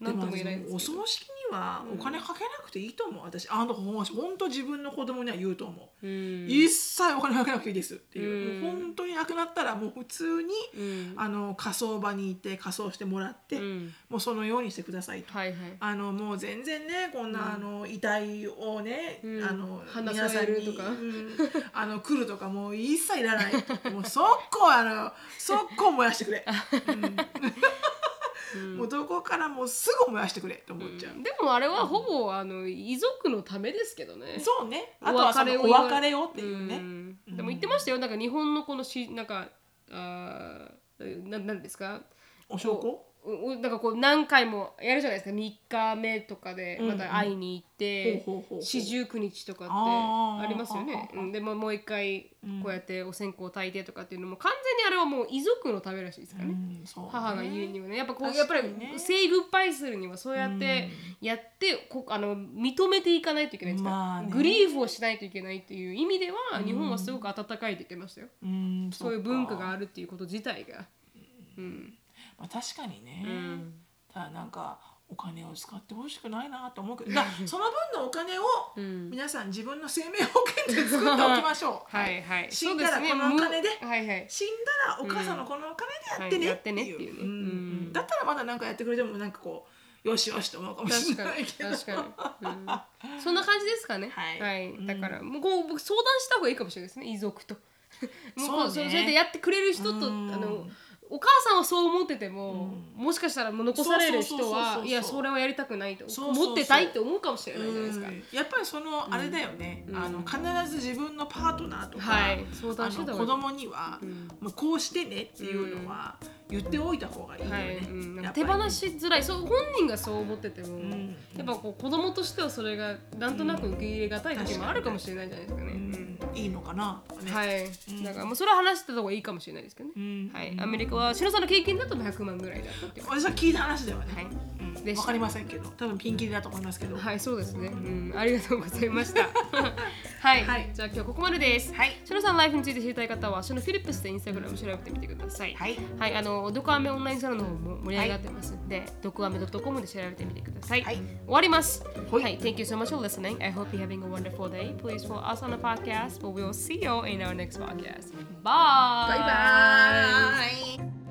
A: なんとも言えないん
B: で
A: です
B: お葬式にはお金かけなくていいと思う。私あの本当自分の子供には言うと思う、
A: うん。
B: 一切お金かけなくていいですっていう、
A: うん。
B: もう本当に亡くなったらもう普通に、
A: うん。
B: あの火葬場に行って火葬してもらって、
A: うん。
B: もうそのようにしてくださいと。
A: はいはい。
B: あのもう全然ねこんな、あの遺体をね、
A: うん。
B: あの
A: 花
B: 皆さんに
A: とか
B: うん。あの来るとかもう一切いらない。もう速攻あの速攻燃やしてくれ、うんもうどこからもうすぐ燃やしてくれって思っちゃう、
A: でもあれはほぼあの遺族のためですけどね。
B: そうね。あとはそのお別れをっていう。ね、
A: ん。でも言ってましたよ。なんか日本のこのしなんかあーななんですか？
B: お証拠？
A: ううなんかこう何回もやるじゃないですか。3日目とかで
B: うん
A: また会いに行って四十九日とかって
B: あ
A: りますよね。うんでももう一回
B: うん。
A: こうやってお線香炊いてとかっていうのも完全にあれはもう遺族のためらしいですからね、
B: うんね。
A: 母が言うにはね。やっぱこう
B: 確
A: やっぱり
B: かにね
A: say goodbye するにはそうやってやってこあの認めていかないといけないんですか、
B: まあね。
A: グリーフをしないといけないっていう意味では日本はすごく温かいって言ってましたよ、
B: うん。
A: そういう文化があ
B: る、
A: るっていうこと自体が。うん
B: まあ、確かにね、
A: うん。
B: ただなんかお金を使ってほしくないなと思うけど。その分のお金を
A: うん。
B: 皆さん自分の生命保険で作っておきましょう。
A: はいはい。
B: 死んだらこのお金で。
A: むはいはい。
B: 死んだらお母さんのこのお金でやってね。
A: はいやってね
B: っていう,、だったらまだなんかやってくれてもなんかこうよしよしと思うかもしれないけど。
A: 確かに、うん、そんな感じですかね。
B: はい。うん。
A: だからもうこう僕相談した方がいいかもしれないですね。遺族と。もう
B: そうね。
A: それでやってくれる人と、
B: うん。
A: あのお母さんはそう思ってても、もしかしたらもう残される人はいやそれをやりたくないと
B: そうそうそう。
A: 持ってたいって思うかもしれないじゃないですか、
B: うん。やっぱりそのあれだよね、あの必ず自分のパートナーとか、
A: はい。
B: 子供には、もうこうしてねっていうのは言っておいた方がいいよね。
A: はい、手放しづらいそう本人がそう思ってても、
B: ん
A: やっぱこう子供としてはそれがなんとなく受け入れがたい時もあるかもしれないじゃないですかね。
B: うんいいのかなね。
A: はい、だからもうそれは話してた方がいいかもしれないですけどね。
B: ん
A: はい、アメリカは白さんの経験だと100万ぐらいだった。
B: 私は聞いた話ではね。
A: はい
B: うん
A: でした
B: わかりませんけど、多分ピンキリだと思いますけど。
A: はい、そうですね。うん、ありがとうございました。はい、
B: はい
A: じゃあ今日ここまでです。
B: はい
A: シノさんのライフについて知りたい方は、シノフィリップスでインスタグラム調べてみてください。
B: はい
A: はい、あの、ドクアメオンラインサロンの方も盛り上がってますので、ドクアメ .com で調べてみてください。
B: はい
A: 終わります。
B: はい
A: はい、Thank you so much for listening. I hope you're having a wonderful day. Please follow us on the podcast, but we will see you in our next podcast. Bye!
B: バイバーイ。